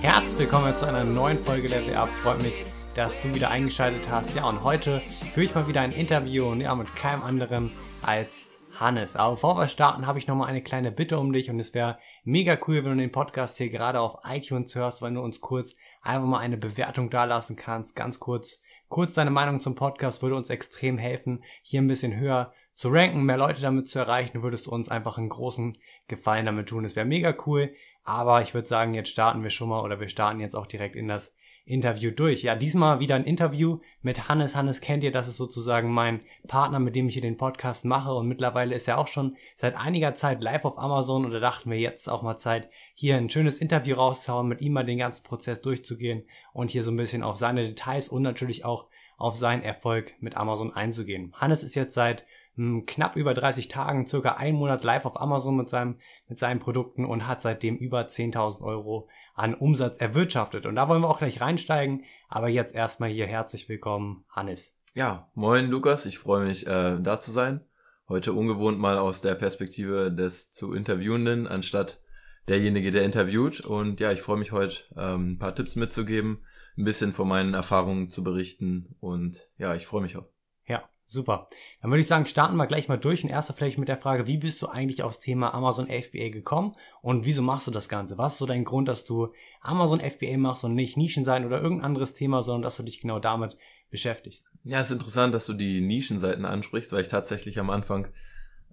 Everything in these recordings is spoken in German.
Herzlich willkommen zu einer neuen Folge Level Up. Freut mich, dass du wieder eingeschaltet hast. Ja, und heute führe ich mal wieder ein Interview und ja, mit keinem anderen als Hannes. Aber bevor wir starten, habe ich nochmal eine kleine Bitte um dich und es wäre mega cool, wenn du den Podcast hier gerade auf iTunes hörst, wenn du uns kurz einfach mal eine Bewertung dalassen kannst. Ganz kurz, kurz deine Meinung zum Podcast würde uns extrem helfen, hier ein bisschen höher zu ranken, mehr Leute damit zu erreichen. Du würdest uns einfach einen großen Gefallen damit tun. Es wäre mega cool. Aber ich würde sagen, jetzt starten wir schon mal oder wir starten jetzt auch direkt in das Interview durch. Ja, diesmal wieder ein Interview mit Hannes. Hannes kennt ihr, das ist sozusagen mein Partner, mit dem ich hier den Podcast mache und mittlerweile ist er auch schon seit einiger Zeit live auf Amazon und da dachten wir jetzt auch mal Zeit, hier ein schönes Interview rauszuhauen, mit ihm mal den ganzen Prozess durchzugehen und hier so ein bisschen auf seine Details und natürlich auch auf seinen Erfolg mit Amazon einzugehen. Hannes ist jetzt seit hm, knapp über 30 Tagen, circa einen Monat live auf Amazon mit, seinem, mit seinen Produkten und hat seitdem über 10.000 Euro an Umsatz erwirtschaftet. Und da wollen wir auch gleich reinsteigen. Aber jetzt erstmal hier herzlich willkommen, Hannes. Ja, moin Lukas, ich freue mich, äh, da zu sein. Heute ungewohnt mal aus der Perspektive des zu Interviewenden, anstatt derjenige, der interviewt. Und ja, ich freue mich heute, ähm, ein paar Tipps mitzugeben, ein bisschen von meinen Erfahrungen zu berichten. Und ja, ich freue mich auch. Ja, super. Dann würde ich sagen, starten wir gleich mal durch und erst vielleicht mit der Frage, wie bist du eigentlich aufs Thema Amazon FBA gekommen und wieso machst du das Ganze? Was ist so dein Grund, dass du Amazon FBA machst und nicht Nischenseiten oder irgendein anderes Thema, sondern dass du dich genau damit beschäftigst? Ja, es ist interessant, dass du die Nischenseiten ansprichst, weil ich tatsächlich am Anfang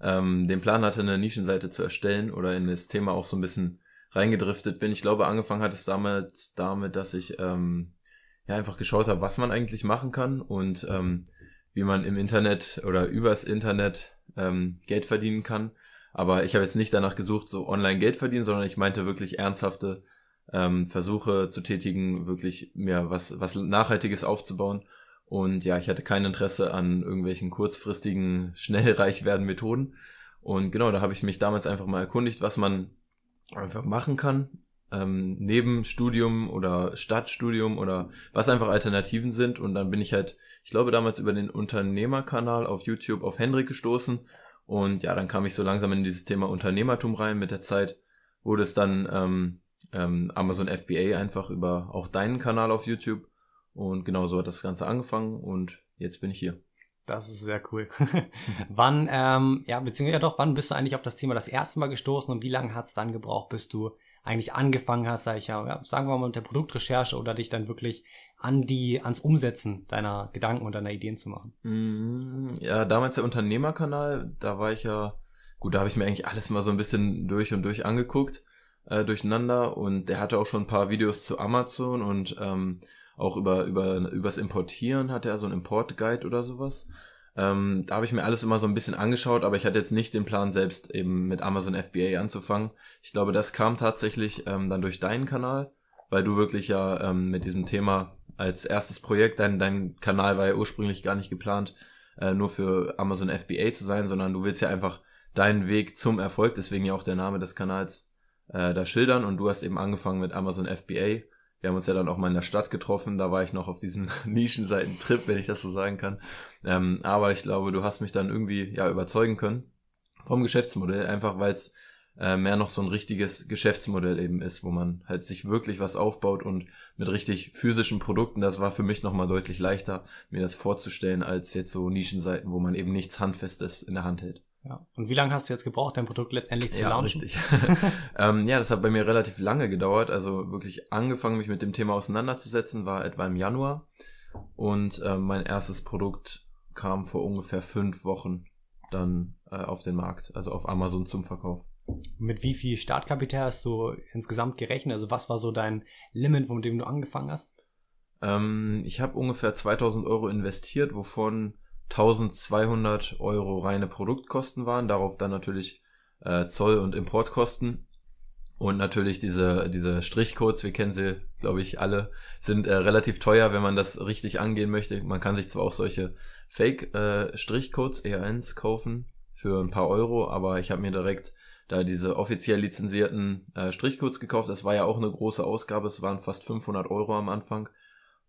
ähm, den Plan hatte, eine Nischenseite zu erstellen oder in das Thema auch so ein bisschen reingedriftet bin. Ich glaube, angefangen hat es damals damit, dass ich ähm, ja einfach geschaut habe, was man eigentlich machen kann und ähm, wie man im Internet oder übers Internet ähm, Geld verdienen kann. Aber ich habe jetzt nicht danach gesucht, so online Geld verdienen, sondern ich meinte wirklich ernsthafte ähm, Versuche zu tätigen, wirklich mir was, was Nachhaltiges aufzubauen. Und ja, ich hatte kein Interesse an irgendwelchen kurzfristigen, schnell reich werden Methoden. Und genau, da habe ich mich damals einfach mal erkundigt, was man einfach machen kann, ähm, neben Studium oder Stadtstudium oder was einfach Alternativen sind. Und dann bin ich halt, ich glaube, damals über den Unternehmerkanal auf YouTube auf Hendrik gestoßen. Und ja, dann kam ich so langsam in dieses Thema Unternehmertum rein. Mit der Zeit wurde es dann ähm, ähm, Amazon FBA einfach über auch deinen Kanal auf YouTube. Und genau so hat das Ganze angefangen und jetzt bin ich hier. Das ist sehr cool. wann, ähm, ja, beziehungsweise doch, wann bist du eigentlich auf das Thema das erste Mal gestoßen und wie lange hat es dann gebraucht, bis du eigentlich angefangen hast, sag ich ja, sagen wir mal mit der Produktrecherche oder dich dann wirklich an die, ans Umsetzen deiner Gedanken und deiner Ideen zu machen? Mm, Ja, damals der Unternehmerkanal, da war ich ja, gut, da habe ich mir eigentlich alles mal so ein bisschen durch und durch angeguckt, äh, durcheinander und der hatte auch schon ein paar Videos zu Amazon und ähm, auch über, über, übers Importieren hatte er so einen Import-Guide oder sowas. Ähm, da habe ich mir alles immer so ein bisschen angeschaut, aber ich hatte jetzt nicht den Plan, selbst eben mit Amazon FBA anzufangen. Ich glaube, das kam tatsächlich ähm, dann durch deinen Kanal, weil du wirklich ja ähm, mit diesem Thema als erstes Projekt, dein, dein Kanal war ja ursprünglich gar nicht geplant, äh, nur für Amazon FBA zu sein, sondern du willst ja einfach deinen Weg zum Erfolg, deswegen ja auch der Name des Kanals, äh, da schildern und du hast eben angefangen mit Amazon FBA. Wir haben uns ja dann auch mal in der Stadt getroffen, da war ich noch auf diesem Nischenseiten-Trip, wenn ich das so sagen kann. Ähm, aber ich glaube, du hast mich dann irgendwie ja überzeugen können vom Geschäftsmodell, einfach weil es äh, mehr noch so ein richtiges Geschäftsmodell eben ist, wo man halt sich wirklich was aufbaut und mit richtig physischen Produkten, das war für mich nochmal deutlich leichter, mir das vorzustellen, als jetzt so Nischenseiten, wo man eben nichts Handfestes in der Hand hält. Ja. Und wie lange hast du jetzt gebraucht, dein Produkt letztendlich zu ja, launchen? richtig. ähm, ja, das hat bei mir relativ lange gedauert. Also wirklich angefangen, mich mit dem Thema auseinanderzusetzen, war etwa im Januar. Und ähm, mein erstes Produkt kam vor ungefähr fünf Wochen dann äh, auf den Markt, also auf Amazon zum Verkauf. Mit wie viel Startkapital hast du insgesamt gerechnet? Also was war so dein Limit, mit dem du angefangen hast? Ähm, ich habe ungefähr 2000 Euro investiert, wovon 1200 Euro reine Produktkosten waren, darauf dann natürlich äh, Zoll- und Importkosten und natürlich diese, diese Strichcodes, wir kennen sie, glaube ich, alle, sind äh, relativ teuer, wenn man das richtig angehen möchte. Man kann sich zwar auch solche Fake-Strichcodes, ER1, kaufen für ein paar Euro, aber ich habe mir direkt da diese offiziell lizenzierten äh, Strichcodes gekauft. Das war ja auch eine große Ausgabe, es waren fast 500 Euro am Anfang.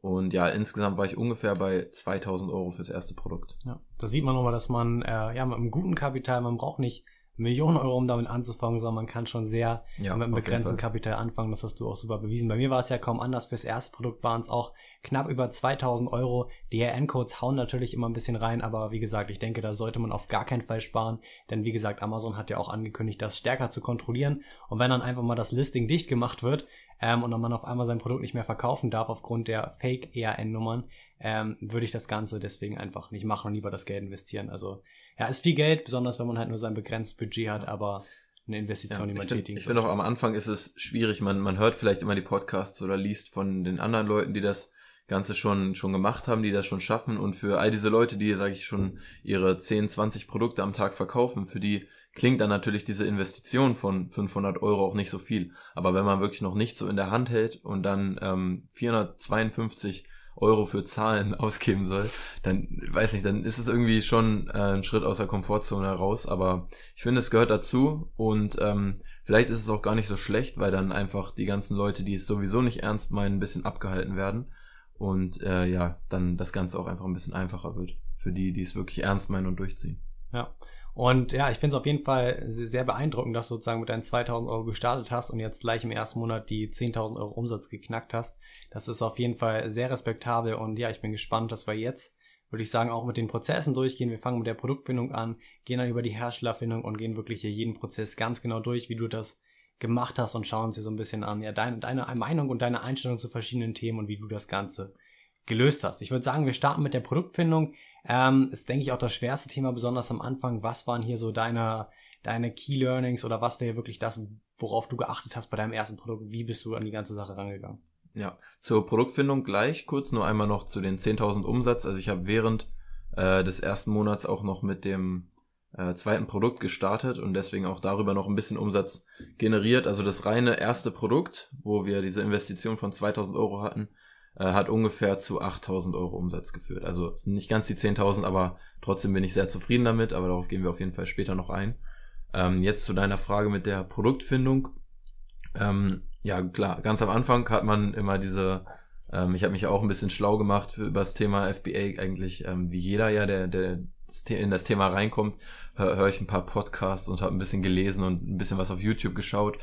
Und ja, insgesamt war ich ungefähr bei 2000 Euro fürs erste Produkt. Ja, da sieht man nochmal, dass man äh, ja mit einem guten Kapital, man braucht nicht Millionen Euro, um damit anzufangen, sondern man kann schon sehr Ja, mit einem begrenzten. Kapital anfangen. Das hast du auch super bewiesen. Bei mir war es ja kaum anders. Fürs erste Produkt waren es auch knapp über 2000 Euro. DRN-Codes hauen natürlich immer ein bisschen rein, aber wie gesagt, ich denke, da sollte man auf gar keinen Fall sparen, denn wie gesagt, Amazon hat ja auch angekündigt, das stärker zu kontrollieren. Und wenn dann einfach mal das Listing dicht gemacht wird ähm, und man auf einmal sein Produkt nicht mehr verkaufen darf aufgrund der Fake-ERN-Nummern, ähm, würde ich das Ganze deswegen einfach nicht machen und lieber das Geld investieren. Also ja, ist viel Geld, besonders wenn man halt nur sein begrenztes Budget hat, aber eine Investition, die Ja, man ich finde tätigen ich find auch am Anfang ist es schwierig, man, man hört vielleicht immer die Podcasts oder liest von den anderen Leuten, die das Ganze schon, schon gemacht haben, die das schon schaffen. Und für all diese Leute, die, sage ich schon, ihre 10, 20 Produkte am Tag verkaufen, für die klingt dann natürlich diese Investition von 500 Euro auch nicht so viel. Aber wenn man wirklich noch nicht so in der Hand hält und dann ähm, 452 Euro für Zahlen ausgeben soll, dann weiß nicht, dann ist es irgendwie schon äh, ein Schritt aus der Komfortzone heraus. Aber ich finde, es gehört dazu und ähm, vielleicht ist es auch gar nicht so schlecht, weil dann einfach die ganzen Leute, die es sowieso nicht ernst meinen, ein bisschen abgehalten werden und äh, ja, dann das Ganze auch einfach ein bisschen einfacher wird für die, die es wirklich ernst meinen und durchziehen. Ja. Und ja, ich finde es auf jeden Fall se- sehr beeindruckend, dass du sozusagen mit deinen 2000 Euro gestartet hast und jetzt gleich im ersten Monat die 10.000 Euro Umsatz geknackt hast. Das ist auf jeden Fall sehr respektabel und ja, ich bin gespannt, dass wir jetzt, würde ich sagen, auch mit den Prozessen durchgehen. Wir fangen mit der Produktfindung an, gehen dann über die Herstellerfindung und gehen wirklich hier jeden Prozess ganz genau durch, wie du das gemacht hast und schauen uns hier so ein bisschen an, ja, deine, deine Meinung und deine Einstellung zu verschiedenen Themen und wie du das Ganze gelöst hast. Ich würde sagen, wir starten mit der Produktfindung. Ähm, ist, denke ich, auch das schwerste Thema, besonders am Anfang. Was waren hier so deine, deine Key Learnings oder was wäre wirklich das, worauf du geachtet hast bei deinem ersten Produkt? Wie bist du an die ganze Sache rangegangen? Ja, zur Produktfindung gleich kurz nur einmal noch zu den 10.000 Umsatz. Also ich habe während äh, des ersten Monats auch noch mit dem äh, zweiten Produkt gestartet und deswegen auch darüber noch ein bisschen Umsatz generiert. Also das reine erste Produkt, wo wir diese Investition von 2.000 Euro hatten, äh, hat ungefähr zu 8.000 Euro Umsatz geführt. Also sind nicht ganz die 10.000, aber trotzdem bin ich sehr zufrieden damit. Aber darauf gehen wir auf jeden Fall später noch ein. Ähm, jetzt zu deiner Frage mit der Produktfindung. Ähm, ja, klar, ganz am Anfang hat man immer diese, ähm, ich habe mich auch ein bisschen schlau gemacht für, über das Thema FBA, eigentlich ähm, wie jeder ja, der, der in das Thema reinkommt, höre hör ich ein paar Podcasts und habe ein bisschen gelesen und ein bisschen was auf YouTube geschaut.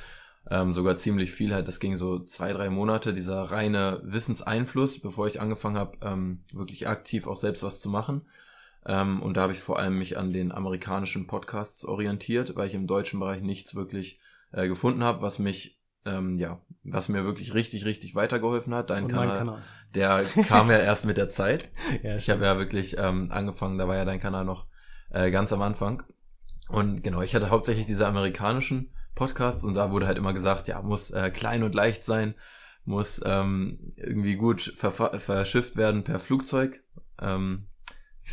Ähm, sogar ziemlich viel halt, das ging so zwei, drei Monate, dieser reine Wissenseinfluss, bevor ich angefangen habe, ähm, wirklich aktiv auch selbst was zu machen. Ähm, und da habe ich vor allem mich an den amerikanischen Podcasts orientiert, weil ich im deutschen Bereich nichts wirklich äh, gefunden habe, was mich ähm, ja, was mir wirklich richtig, richtig weitergeholfen hat. Dein Kanal, Kanal. der kam ja erst mit der Zeit. Ja, Ich habe ja wirklich ähm, angefangen, da war ja dein Kanal noch äh, ganz am Anfang. Und genau, ich hatte hauptsächlich diese amerikanischen Podcasts und da wurde halt immer gesagt, ja, muss äh, klein und leicht sein, muss ähm, irgendwie gut verschifft werden per Flugzeug. Ähm,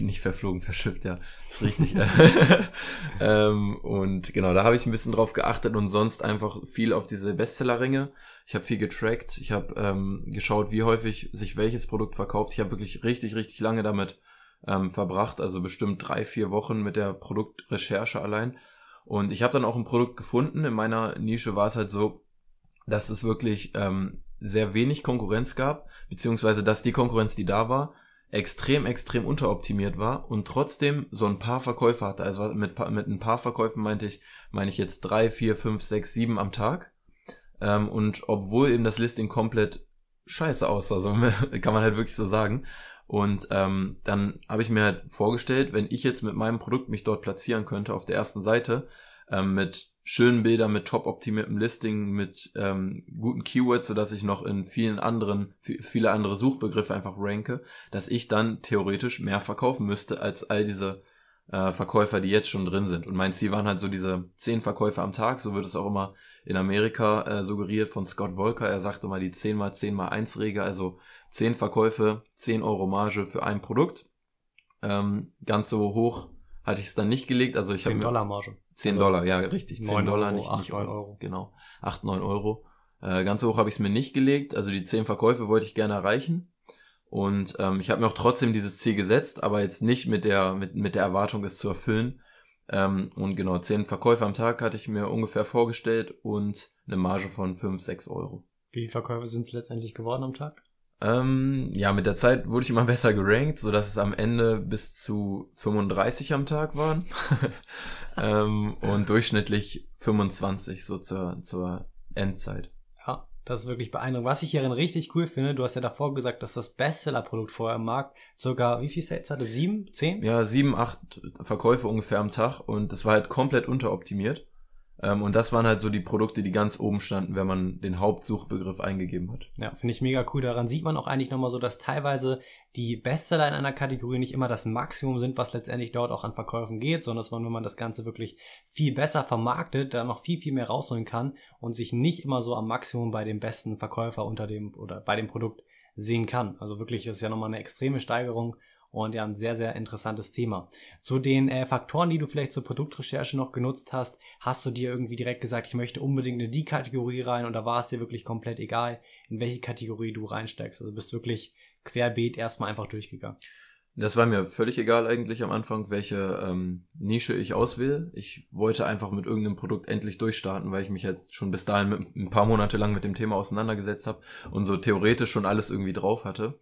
nicht verflogen, verschifft, ja, ist richtig. ähm, und genau, da habe ich ein bisschen drauf geachtet und sonst einfach viel auf diese Bestsellerringe. Ich habe viel getrackt, ich habe ähm, geschaut, wie häufig sich welches Produkt verkauft. Ich habe wirklich richtig, richtig lange damit ähm, verbracht, also bestimmt drei, vier Wochen mit der Produktrecherche allein. Und ich habe dann auch ein Produkt gefunden. In meiner Nische war es halt so, dass es wirklich ähm, sehr wenig Konkurrenz gab, beziehungsweise dass die Konkurrenz, die da war, extrem, extrem unteroptimiert war und trotzdem so ein paar Verkäufe hatte. Also mit, mit ein paar Verkäufen meinte ich, meine ich jetzt drei, vier, fünf, sechs, sieben am Tag. Ähm, und obwohl eben das Listing komplett scheiße aussah, so kann man halt wirklich so sagen. Und ähm, dann habe ich mir halt vorgestellt, wenn ich jetzt mit meinem Produkt mich dort platzieren könnte auf der ersten Seite, ähm, mit schönen Bildern, mit top optimiertem Listing, mit ähm, guten Keywords, sodass ich noch in vielen anderen, vi- viele andere Suchbegriffe einfach ranke, dass ich dann theoretisch mehr verkaufen müsste als all diese äh, Verkäufer, die jetzt schon drin sind. Und mein Ziel waren halt so diese zehn Verkäufer am Tag, so wird es auch immer in Amerika äh, suggeriert von Scott Volker. Er sagte mal die 10 mal 10 mal 1 Regel, also 10 Verkäufe, 10 Euro Marge für ein Produkt. Ähm, ganz so hoch hatte ich es dann nicht gelegt. Also ich habe 10 mir- Dollar Marge. 10 Also Dollar, ja, richtig. 10 9 Dollar, Euro, nicht, 8, nicht 9 Euro. Euro. Genau. 8, 9 Euro. Äh, ganz so hoch habe ich es mir nicht gelegt. Also die 10 Verkäufe wollte ich gerne erreichen. Und ähm, ich habe mir auch trotzdem dieses Ziel gesetzt, aber jetzt nicht mit der, mit, mit der Erwartung, es zu erfüllen. Ähm, und genau, 10 Verkäufe am Tag hatte ich mir ungefähr vorgestellt und eine Marge von 5, 6 Euro. Wie viele Verkäufe sind es letztendlich geworden am Tag? Ähm, ja, mit der Zeit wurde ich immer besser gerankt, so dass es am Ende bis zu 35 am Tag waren. ähm, und durchschnittlich 25 so zur, zur Endzeit. Ja, das ist wirklich beeindruckend. Was ich hierin richtig cool finde, du hast ja davor gesagt, dass das Bestseller-Produkt vorher im Markt circa, wie viel Sales hatte? Sieben? Zehn? Ja, sieben, acht Verkäufe ungefähr am Tag und es war halt komplett unteroptimiert. Ähm, und das waren halt so die Produkte, die ganz oben standen, wenn man den Hauptsuchbegriff eingegeben hat. Ja, finde ich mega cool. Daran sieht man auch eigentlich nochmal so, dass teilweise die Bestseller in einer Kategorie nicht immer das Maximum sind, was letztendlich dort auch an Verkäufen geht, sondern dass man, wenn man das Ganze wirklich viel besser vermarktet, da noch viel, viel mehr rausholen kann und sich nicht immer so am Maximum bei dem besten Verkäufer unter dem oder bei dem Produkt sehen kann. Also wirklich, das ist ja nochmal eine extreme Steigerung und ja, ein sehr, sehr interessantes Thema. Zu den äh, Faktoren, die du vielleicht zur Produktrecherche noch genutzt hast, hast du dir irgendwie direkt gesagt, ich möchte unbedingt in die Kategorie rein oder war es dir wirklich komplett egal, in welche Kategorie du reinsteigst? Also bist du wirklich querbeet erstmal einfach durchgegangen. Das war mir völlig egal eigentlich am Anfang, welche ähm, Nische ich auswähle. Ich wollte einfach mit irgendeinem Produkt endlich durchstarten, weil ich mich jetzt schon bis dahin mit, ein paar Monate lang mit dem Thema auseinandergesetzt habe und so theoretisch schon alles irgendwie drauf hatte.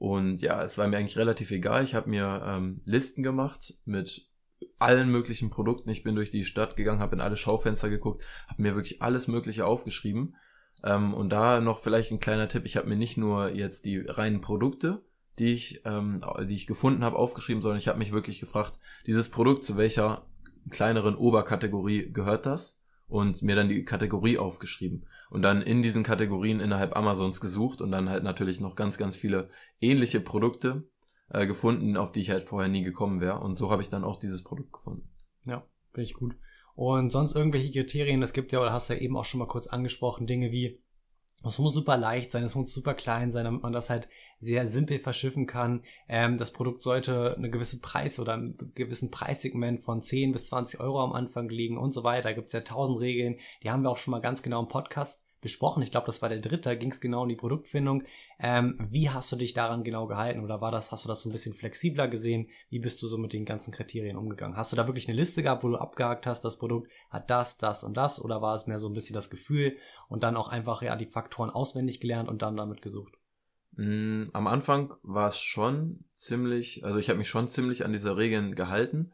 Und ja, es war mir eigentlich relativ egal. Ich habe mir ähm, Listen gemacht mit allen möglichen Produkten. Ich bin durch die Stadt gegangen, habe in alle Schaufenster geguckt, habe mir wirklich alles Mögliche aufgeschrieben. Ähm, und da noch vielleicht ein kleiner Tipp. Ich habe mir nicht nur jetzt die reinen Produkte, die ich, ähm, die ich gefunden habe, aufgeschrieben, sondern ich habe mich wirklich gefragt, dieses Produkt zu welcher kleineren Oberkategorie gehört das? Und mir dann die Kategorie aufgeschrieben und dann in diesen Kategorien innerhalb Amazons gesucht und dann halt natürlich noch ganz, ganz viele ähnliche Produkte äh, gefunden, auf die ich halt vorher nie gekommen wäre. Und so habe ich dann auch dieses Produkt gefunden. Ja, finde ich gut. Und sonst irgendwelche Kriterien, das gibt ja, oder hast du ja eben auch schon mal kurz angesprochen, Dinge wie es muss super leicht sein, es muss super klein sein, damit man das halt sehr simpel verschiffen kann. Ähm, das Produkt sollte eine gewisse Preis oder einen gewissen Preissegment von 10 bis 20 Euro am Anfang liegen und so weiter. Da gibt es ja tausend Regeln. Die haben wir auch schon mal ganz genau im Podcast besprochen. Ich glaube, das war der dritte, da ging es genau um die Produktfindung. Ähm, wie hast du dich daran genau gehalten? Oder war das, hast du das so ein bisschen flexibler gesehen? Wie bist du so mit den ganzen Kriterien umgegangen? Hast du da wirklich eine Liste gehabt, wo du abgehakt hast, das Produkt hat das, das und das? Oder war es mehr so ein bisschen das Gefühl und dann auch einfach ja die Faktoren auswendig gelernt und dann damit gesucht? Mm, am Anfang war es schon ziemlich, also ich habe mich schon ziemlich an diese Regeln gehalten.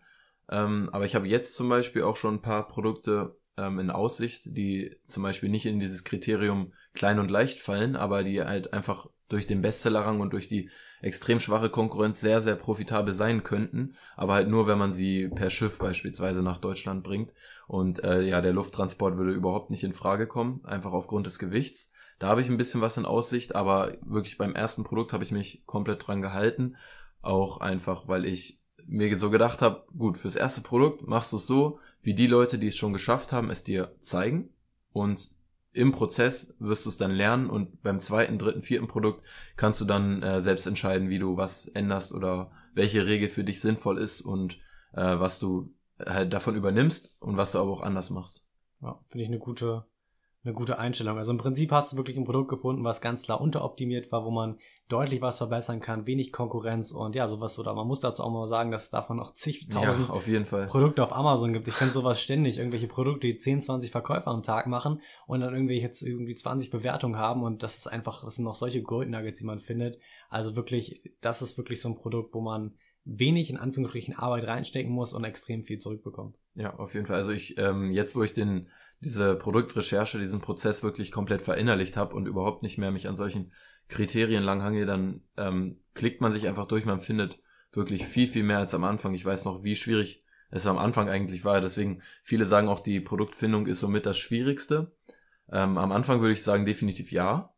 Ähm, aber ich habe jetzt zum Beispiel auch schon ein paar Produkte ähm, in Aussicht, die zum Beispiel nicht in dieses Kriterium klein und leicht fallen, aber die halt einfach durch den Bestsellerrang und durch die extrem schwache Konkurrenz sehr, sehr profitabel sein könnten, aber halt nur, wenn man sie per Schiff beispielsweise nach Deutschland bringt. Und äh, ja, der Lufttransport würde überhaupt nicht in Frage kommen, einfach aufgrund des Gewichts. Da habe ich ein bisschen was in Aussicht, aber wirklich beim ersten Produkt habe ich mich komplett dran gehalten. Auch einfach, weil ich mir so gedacht habe, gut, fürs erste Produkt machst du es so, wie die Leute, die es schon geschafft haben, es dir zeigen. Und im Prozess wirst du es dann lernen und beim zweiten, dritten, vierten Produkt kannst du dann äh, selbst entscheiden, wie du was änderst oder welche Regel für dich sinnvoll ist und äh, was du halt davon übernimmst und was du aber auch anders machst. Ja, finde ich eine gute, eine gute Einstellung. Also im Prinzip hast du wirklich ein Produkt gefunden, was ganz klar unteroptimiert war, wo man deutlich was verbessern kann, wenig Konkurrenz und ja, sowas oder man muss dazu auch mal sagen, dass es davon noch zigtausend ja, auf jeden Fall. Produkte auf Amazon gibt. Ich finde sowas ständig, irgendwelche Produkte, die 10, 20 Verkäufer am Tag machen und dann irgendwie jetzt irgendwie 20 Bewertungen haben und das ist einfach, das sind noch solche Gold Nuggets, die man findet. Also wirklich, das ist wirklich so ein Produkt, wo man wenig in Anführungsstrichen Arbeit reinstecken muss und extrem viel zurückbekommt. Ja, auf jeden Fall. Also ich, ähm, jetzt wo ich den, diese Produktrecherche, diesen Prozess wirklich komplett verinnerlicht habe und überhaupt nicht mehr mich an solchen Kriterien langhange, dann ähm, klickt man sich einfach durch, man findet wirklich viel, viel mehr als am Anfang. Ich weiß noch, wie schwierig es am Anfang eigentlich war. Deswegen, viele sagen auch, die Produktfindung ist somit das Schwierigste. Ähm, am Anfang würde ich sagen, definitiv ja,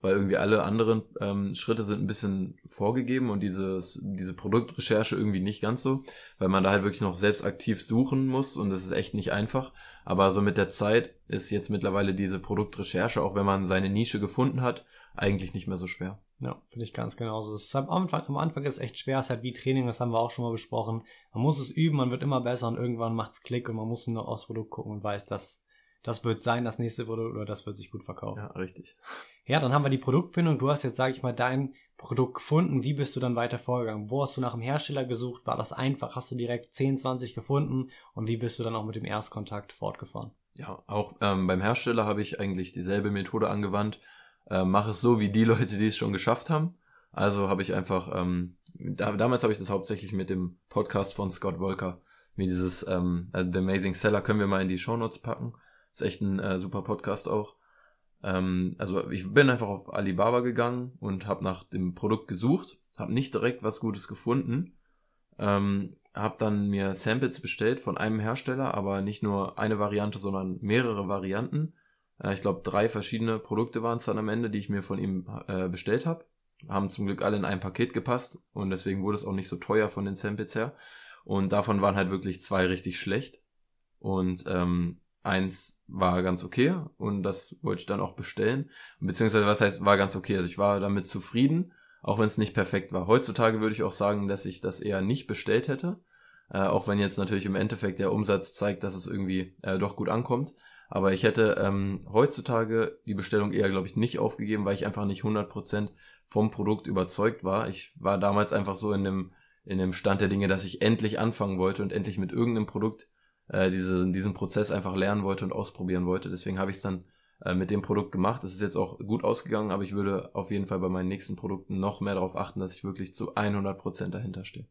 weil irgendwie alle anderen ähm, Schritte sind ein bisschen vorgegeben und dieses, diese Produktrecherche irgendwie nicht ganz so, weil man da halt wirklich noch selbst aktiv suchen muss und das ist echt nicht einfach. Aber so mit der Zeit ist jetzt mittlerweile diese Produktrecherche, auch wenn man seine Nische gefunden hat, eigentlich nicht mehr so schwer. Ja, finde ich ganz genauso. Es ist am, Anfang, am Anfang ist es echt schwer, es ist halt wie Training, das haben wir auch schon mal besprochen. Man muss es üben, man wird immer besser und irgendwann macht's Klick und man muss nur aufs Produkt gucken und weiß, dass das wird sein, das nächste Produkt oder das wird sich gut verkaufen. Ja, richtig. Ja, dann haben wir die Produktfindung. Du hast jetzt, sage ich mal, dein Produkt gefunden. Wie bist du dann weiter vorgegangen? Wo hast du nach dem Hersteller gesucht? War das einfach? Hast du direkt 10, 20 gefunden? Und wie bist du dann auch mit dem Erstkontakt fortgefahren? Ja, auch ähm, beim Hersteller habe ich eigentlich dieselbe Methode angewandt. äh, mache es so wie die Leute, die es schon geschafft haben. Also habe ich einfach, ähm, da, damals habe ich das hauptsächlich mit dem Podcast von Scott Volker, wie dieses ähm, äh, The Amazing Seller, können wir mal in die Show Notes packen. Ist echt ein äh, super Podcast auch. Ähm, also ich bin einfach auf Alibaba gegangen und habe nach dem Produkt gesucht, habe nicht direkt was Gutes gefunden, ähm, habe dann mir Samples bestellt von einem Hersteller, aber nicht nur eine Variante, sondern mehrere Varianten. Äh, ich glaube, drei verschiedene Produkte waren es dann am Ende, die ich mir von ihm äh, bestellt habe. Haben zum Glück alle in ein Paket gepasst und deswegen wurde es auch nicht so teuer von den Samples her. Und davon waren halt wirklich zwei richtig schlecht. Und ähm, eins war ganz okay und das wollte ich dann auch bestellen. Beziehungsweise was heißt, war ganz okay. Also ich war damit zufrieden auch wenn es nicht perfekt war. Heutzutage würde ich auch sagen, dass ich das eher nicht bestellt hätte, äh, auch wenn jetzt natürlich im Endeffekt der Umsatz zeigt, dass es irgendwie äh, doch gut ankommt. Aber ich hätte ähm, heutzutage die Bestellung eher, glaube ich, nicht aufgegeben, weil ich einfach nicht 100% vom Produkt überzeugt war. Ich war damals einfach so in dem, in dem Stand der Dinge, dass ich endlich anfangen wollte und endlich mit irgendeinem Produkt äh, diese, diesen Prozess einfach lernen wollte und ausprobieren wollte. Deswegen habe ich es dann äh, mit dem Produkt gemacht. Es ist jetzt auch gut ausgegangen, aber ich würde auf jeden Fall bei meinen nächsten Produkten noch mehr darauf achten, dass ich wirklich zu 100% dahinter stehe.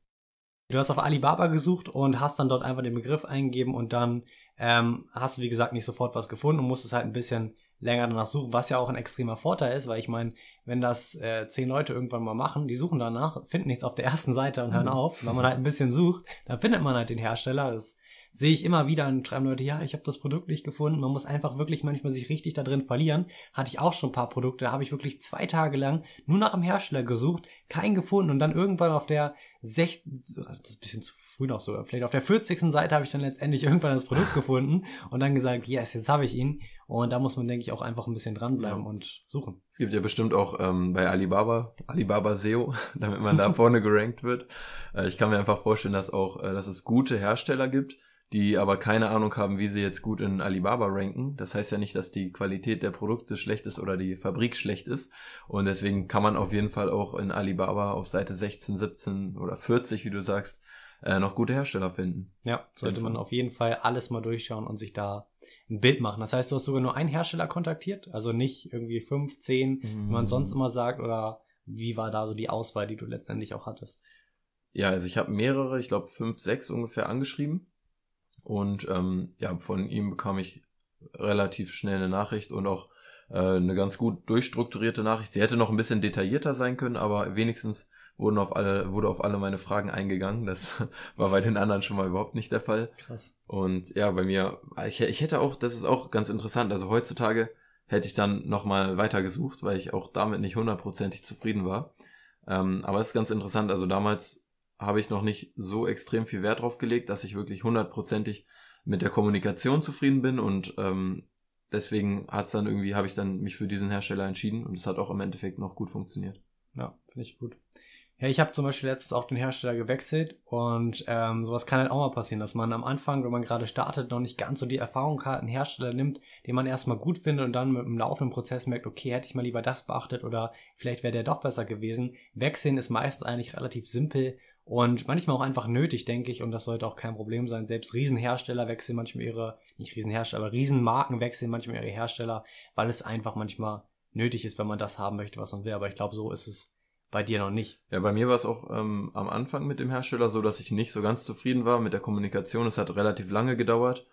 Du hast auf Alibaba gesucht und hast dann dort einfach den Begriff eingegeben und dann ähm, hast du, wie gesagt, nicht sofort was gefunden und musstest halt ein bisschen länger danach suchen, was ja auch ein extremer Vorteil ist, weil ich meine, wenn das äh, zehn Leute irgendwann mal machen, die suchen danach, finden nichts auf der ersten Seite und hören mhm. auf. Wenn man halt ein bisschen sucht, dann findet man halt den Hersteller. Das sehe ich immer wieder und schreiben Leute, ja, ich habe das Produkt nicht gefunden. Man muss einfach wirklich manchmal sich richtig da drin verlieren. Hatte ich auch schon ein paar Produkte, da habe ich wirklich zwei Tage lang nur nach dem Hersteller gesucht, keinen gefunden und dann irgendwann auf der 16, das ist ein bisschen zu früh noch sogar, vielleicht auf der 40. Seite habe ich dann letztendlich irgendwann das Produkt gefunden und dann gesagt, yes, jetzt habe ich ihn. Und da muss man, denke ich, auch einfach ein bisschen dranbleiben ja. und suchen. Es gibt ja bestimmt auch ähm, bei Alibaba, Alibaba SEO, damit man da vorne gerankt wird. Äh, ich kann mir einfach vorstellen, dass auch, äh, dass es gute Hersteller gibt, die aber keine Ahnung haben, wie sie jetzt gut in Alibaba ranken. Das heißt ja nicht, dass die Qualität der Produkte schlecht ist oder die Fabrik schlecht ist. Und deswegen kann man auf jeden Fall auch in Alibaba auf Seite 16, 17 oder 40, wie du sagst, äh, noch gute Hersteller finden. Ja, sollte man auf jeden Fall alles mal durchschauen und sich da ein Bild machen. Das heißt, du hast sogar nur einen Hersteller kontaktiert, also nicht irgendwie fünf, zehn, mm. wie man sonst immer sagt, oder wie war da so die Auswahl, die du letztendlich auch hattest? Ja, also ich habe mehrere, ich glaube fünf, sechs ungefähr angeschrieben und ähm, ja, von ihm bekam ich relativ schnell eine Nachricht und auch äh, eine ganz gut durchstrukturierte Nachricht. Sie hätte noch ein bisschen detaillierter sein können, aber wenigstens wurden auf alle, wurde auf alle meine Fragen eingegangen. Das war bei den anderen schon mal überhaupt nicht der Fall. Krass. Und ja, bei mir, ich, ich hätte auch, das ist auch ganz interessant. Also heutzutage hätte ich dann nochmal weiter gesucht, weil ich auch damit nicht hundertprozentig zufrieden war. Ähm, aber es ist ganz interessant. Also damals habe ich noch nicht so extrem viel Wert drauf gelegt, dass ich wirklich hundertprozentig mit der Kommunikation zufrieden bin und ähm, deswegen hat's dann irgendwie, habe ich dann mich für diesen Hersteller entschieden und es hat auch im Endeffekt noch gut funktioniert. Ja, finde ich gut. Ja, ich habe zum Beispiel letztens auch den Hersteller gewechselt und ähm, sowas kann halt auch mal passieren, dass man am Anfang, wenn man gerade startet, noch nicht ganz so die Erfahrung hat, einen Hersteller nimmt, den man erstmal gut findet und dann mit dem laufenden Prozess merkt, okay, hätte ich mal lieber das beachtet oder vielleicht wäre der doch besser gewesen. Wechseln ist meistens eigentlich relativ simpel und manchmal auch einfach nötig, denke ich, und das sollte auch kein Problem sein. Selbst Riesenhersteller wechseln manchmal ihre, nicht Riesenhersteller, aber Riesenmarken wechseln manchmal ihre Hersteller, weil es einfach manchmal nötig ist, wenn man das haben möchte, was man will. Aber ich glaube, so ist es bei dir noch nicht. Ja, bei mir war es auch ähm, am Anfang mit dem Hersteller so, dass ich nicht so ganz zufrieden war mit der Kommunikation. Es hat relativ lange gedauert.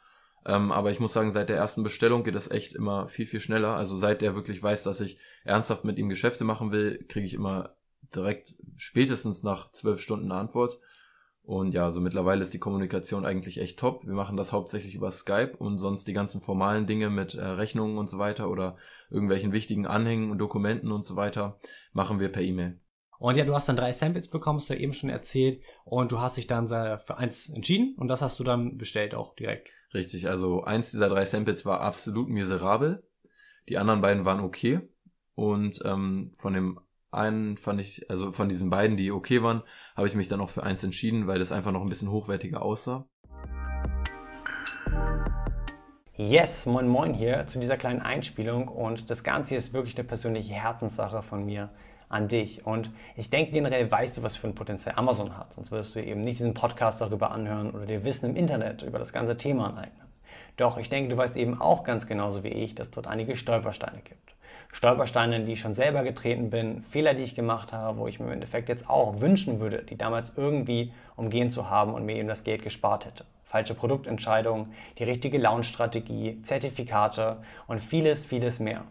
Ähm, aber ich muss sagen, seit der ersten Bestellung geht das echt immer viel, viel schneller. Also seit der wirklich weiß, dass ich ernsthaft mit ihm Geschäfte machen will, kriege ich immer direkt spätestens nach zwölf Stunden eine Antwort. Und ja, also mittlerweile ist die Kommunikation eigentlich echt top. Wir machen das hauptsächlich über Skype und sonst die ganzen formalen Dinge mit äh, Rechnungen und so weiter oder irgendwelchen wichtigen Anhängen und Dokumenten und so weiter machen wir per E-Mail. Und ja, du hast dann drei Samples bekommen, hast du ja eben schon erzählt, und du hast dich dann für eins entschieden und das hast du dann bestellt auch direkt. Richtig, also eins dieser drei Samples war absolut miserabel. Die anderen beiden waren okay. Und ähm, von dem einen fand ich, also von diesen beiden, die okay waren, habe ich mich dann auch für eins entschieden, weil das einfach noch ein bisschen hochwertiger aussah. Yes, moin moin hier zu dieser kleinen Einspielung und das Ganze ist wirklich eine persönliche Herzenssache von mir an dich und ich denke generell weißt du, was für ein Potenzial Amazon hat, sonst würdest du eben nicht diesen Podcast darüber anhören oder dir Wissen im Internet über das ganze Thema aneignen. Doch ich denke, du weißt eben auch ganz genauso wie ich, dass dort einige Stolpersteine gibt. Stolpersteine, die ich schon selber getreten bin, Fehler, die ich gemacht habe, wo ich mir im Endeffekt jetzt auch wünschen würde, die damals irgendwie umgehen zu haben und mir eben das Geld gespart hätte. Falsche Produktentscheidungen, die richtige Launch-Strategie, Zertifikate und vieles, vieles mehr.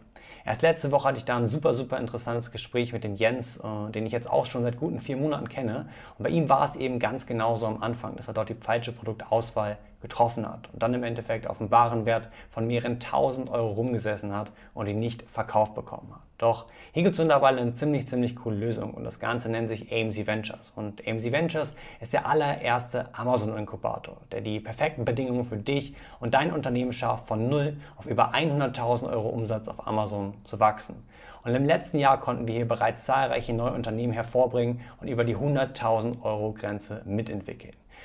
Erst letzte Woche hatte ich da ein super, super interessantes Gespräch mit dem Jens, äh, den ich jetzt auch schon seit guten vier Monaten kenne. Und bei ihm war es eben ganz genauso am Anfang, dass er dort die falsche Produktauswahl getroffen hat und dann im Endeffekt auf einen Warenwert von mehreren tausend Euro rumgesessen hat und ihn nicht verkauft bekommen hat. Doch hier gibt es mittlerweile eine ziemlich, ziemlich coole Lösung und das Ganze nennt sich AMC Ventures. Und AMC Ventures ist der allererste Amazon-Inkubator, der die perfekten Bedingungen für dich und dein Unternehmen schafft, von null auf über 100.000 Euro Umsatz auf Amazon zu wachsen. Und im letzten Jahr konnten wir hier bereits zahlreiche neue Unternehmen hervorbringen und über die 100.000 Euro Grenze mitentwickeln.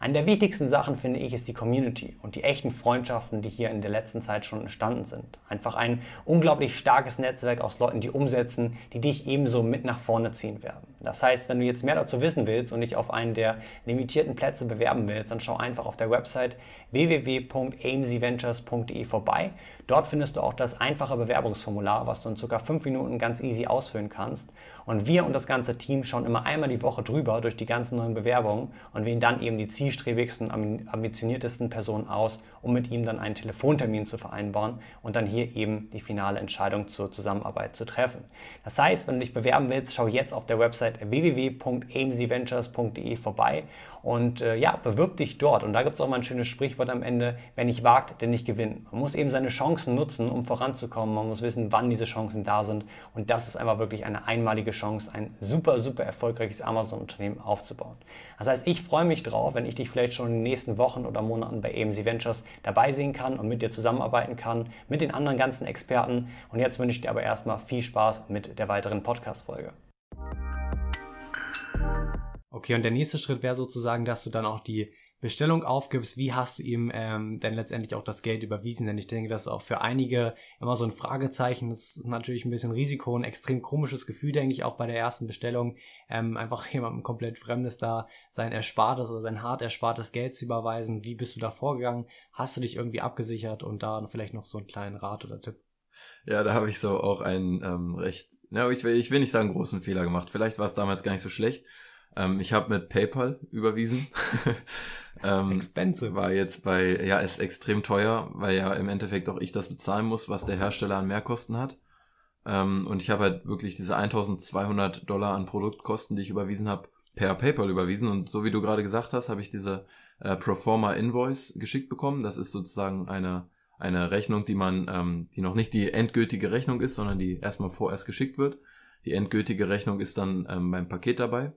eine der wichtigsten Sachen, finde ich, ist die Community und die echten Freundschaften, die hier in der letzten Zeit schon entstanden sind. Einfach ein unglaublich starkes Netzwerk aus Leuten, die umsetzen, die dich ebenso mit nach vorne ziehen werden. Das heißt, wenn du jetzt mehr dazu wissen willst und dich auf einen der limitierten Plätze bewerben willst, dann schau einfach auf der Website www.amcventures.de vorbei. Dort findest du auch das einfache Bewerbungsformular, was du in ca. 5 Minuten ganz easy ausfüllen kannst. Und wir und das ganze Team schauen immer einmal die Woche drüber durch die ganzen neuen Bewerbungen und wählen dann eben die zielstrebigsten, ambitioniertesten Personen aus, um mit ihm dann einen Telefontermin zu vereinbaren und dann hier eben die finale Entscheidung zur Zusammenarbeit zu treffen. Das heißt, wenn du dich bewerben willst, schau jetzt auf der Website www.amcventures.de vorbei und äh, ja, bewirb dich dort. Und da gibt es auch mal ein schönes Sprichwort am Ende, wer nicht wagt, der nicht gewinnt. Man muss eben seine Chancen nutzen, um voranzukommen. Man muss wissen, wann diese Chancen da sind. Und das ist einfach wirklich eine einmalige Chance, ein super, super erfolgreiches Amazon-Unternehmen aufzubauen. Das heißt, ich freue mich drauf, wenn ich dich vielleicht schon in den nächsten Wochen oder Monaten bei AMC Ventures dabei sehen kann und mit dir zusammenarbeiten kann, mit den anderen ganzen Experten. Und jetzt wünsche ich dir aber erstmal viel Spaß mit der weiteren Podcast-Folge. Okay, und der nächste Schritt wäre sozusagen, dass du dann auch die Bestellung aufgibst, wie hast du ihm ähm, denn letztendlich auch das Geld überwiesen? Denn ich denke, das ist auch für einige immer so ein Fragezeichen. Das ist natürlich ein bisschen Risiko, ein extrem komisches Gefühl, denke ich, auch bei der ersten Bestellung, ähm, einfach jemandem komplett Fremdes da sein erspartes oder sein hart erspartes Geld zu überweisen. Wie bist du da vorgegangen? Hast du dich irgendwie abgesichert und da vielleicht noch so einen kleinen Rat oder Tipp? Ja, da habe ich so auch einen ähm, recht, ja, ich will, ich will nicht sagen großen Fehler gemacht. Vielleicht war es damals gar nicht so schlecht. Ähm, ich habe mit PayPal überwiesen. ähm, Expensive. War jetzt bei, ja, ist extrem teuer, weil ja im Endeffekt auch ich das bezahlen muss, was der Hersteller an Mehrkosten hat. Ähm, und ich habe halt wirklich diese 1200 Dollar an Produktkosten, die ich überwiesen habe, per PayPal überwiesen. Und so wie du gerade gesagt hast, habe ich diese äh, Proforma Invoice geschickt bekommen. Das ist sozusagen eine eine Rechnung, die man, ähm, die noch nicht die endgültige Rechnung ist, sondern die erstmal vorerst geschickt wird. Die endgültige Rechnung ist dann ähm, beim Paket dabei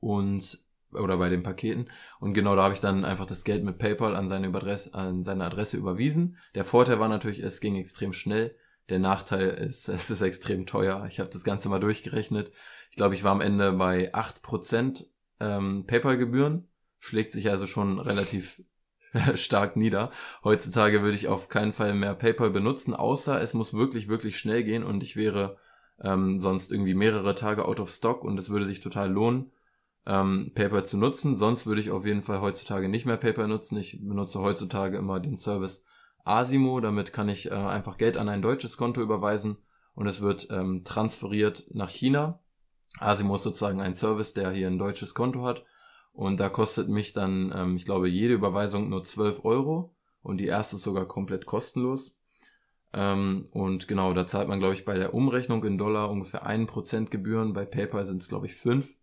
und oder bei den Paketen und genau da habe ich dann einfach das Geld mit PayPal an seine Adresse an seine Adresse überwiesen. Der Vorteil war natürlich, es ging extrem schnell. Der Nachteil ist, es ist extrem teuer. Ich habe das Ganze mal durchgerechnet. Ich glaube, ich war am Ende bei 8% ähm, PayPal-Gebühren. Schlägt sich also schon relativ stark nieder. Heutzutage würde ich auf keinen Fall mehr PayPal benutzen, außer es muss wirklich, wirklich schnell gehen und ich wäre ähm, sonst irgendwie mehrere Tage out of stock und es würde sich total lohnen ähm, PayPal zu nutzen. Sonst würde ich auf jeden Fall heutzutage nicht mehr PayPal nutzen. Ich benutze heutzutage immer den Service Asimo. Damit kann ich äh, einfach Geld an ein deutsches Konto überweisen und es wird ähm, transferiert nach China. Asimo ist sozusagen ein Service, der hier ein deutsches Konto hat. Und da kostet mich dann, ähm, ich glaube, jede Überweisung nur 12 Euro. Und die erste ist sogar komplett kostenlos. Ähm, und genau, da zahlt man, glaube ich, bei der Umrechnung in Dollar ungefähr 1% Gebühren. Bei PayPal sind es, glaube ich, 5.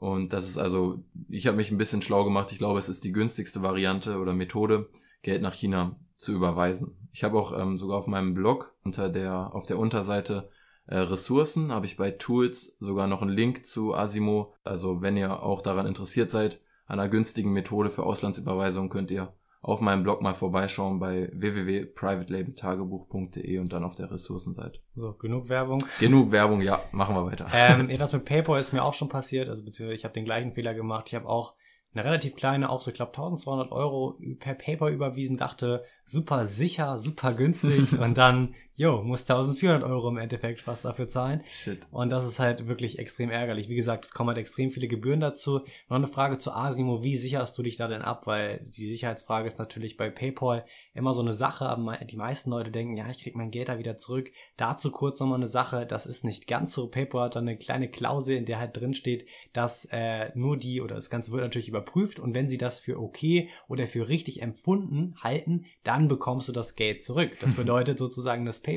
Und das ist also, ich habe mich ein bisschen schlau gemacht. Ich glaube, es ist die günstigste Variante oder Methode, Geld nach China zu überweisen. Ich habe auch ähm, sogar auf meinem Blog unter der auf der Unterseite äh, Ressourcen habe ich bei Tools sogar noch einen Link zu Asimo. Also wenn ihr auch daran interessiert seid, einer günstigen Methode für Auslandsüberweisung, könnt ihr auf meinem Blog mal vorbeischauen bei www.privatelabeltagebuch.de und dann auf der Ressourcenseite. So, genug Werbung. Genug Werbung, ja, machen wir weiter. Ähm, ja, das mit PayPal ist mir auch schon passiert, also beziehungsweise ich habe den gleichen Fehler gemacht. Ich habe auch eine relativ kleine, auch so ich glaube 1200 Euro per PayPal überwiesen, dachte super sicher, super günstig und dann jo, muss 1400 Euro im Endeffekt fast dafür zahlen. Shit. Und das ist halt wirklich extrem ärgerlich. Wie gesagt, es kommen halt extrem viele Gebühren dazu. Noch eine Frage zu Asimo, wie sicherst du dich da denn ab? Weil die Sicherheitsfrage ist natürlich bei PayPal immer so eine Sache, aber die meisten Leute denken, ja, ich krieg mein Geld da wieder zurück. Dazu kurz nochmal eine Sache, das ist nicht ganz so. PayPal hat da eine kleine Klausel, in der halt drin steht, dass äh, nur die, oder das Ganze wird natürlich überprüft und wenn sie das für okay oder für richtig empfunden halten, dann bekommst du das Geld zurück. Das bedeutet sozusagen, dass PayPal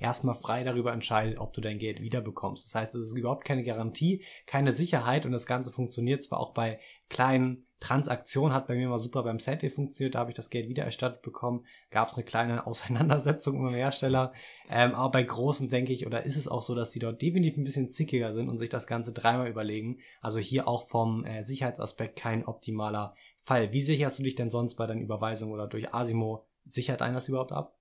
erstmal frei darüber entscheidet, ob du dein Geld wiederbekommst. Das heißt, es ist überhaupt keine Garantie, keine Sicherheit und das Ganze funktioniert zwar auch bei kleinen Transaktionen, hat bei mir mal super beim Settle funktioniert, da habe ich das Geld wieder erstattet bekommen, gab es eine kleine Auseinandersetzung mit dem Hersteller, ähm, aber bei großen denke ich, oder ist es auch so, dass die dort definitiv ein bisschen zickiger sind und sich das Ganze dreimal überlegen, also hier auch vom äh, Sicherheitsaspekt kein optimaler Fall. Wie sicherst du dich denn sonst bei deinen Überweisungen oder durch Asimo? Sichert einer das überhaupt ab?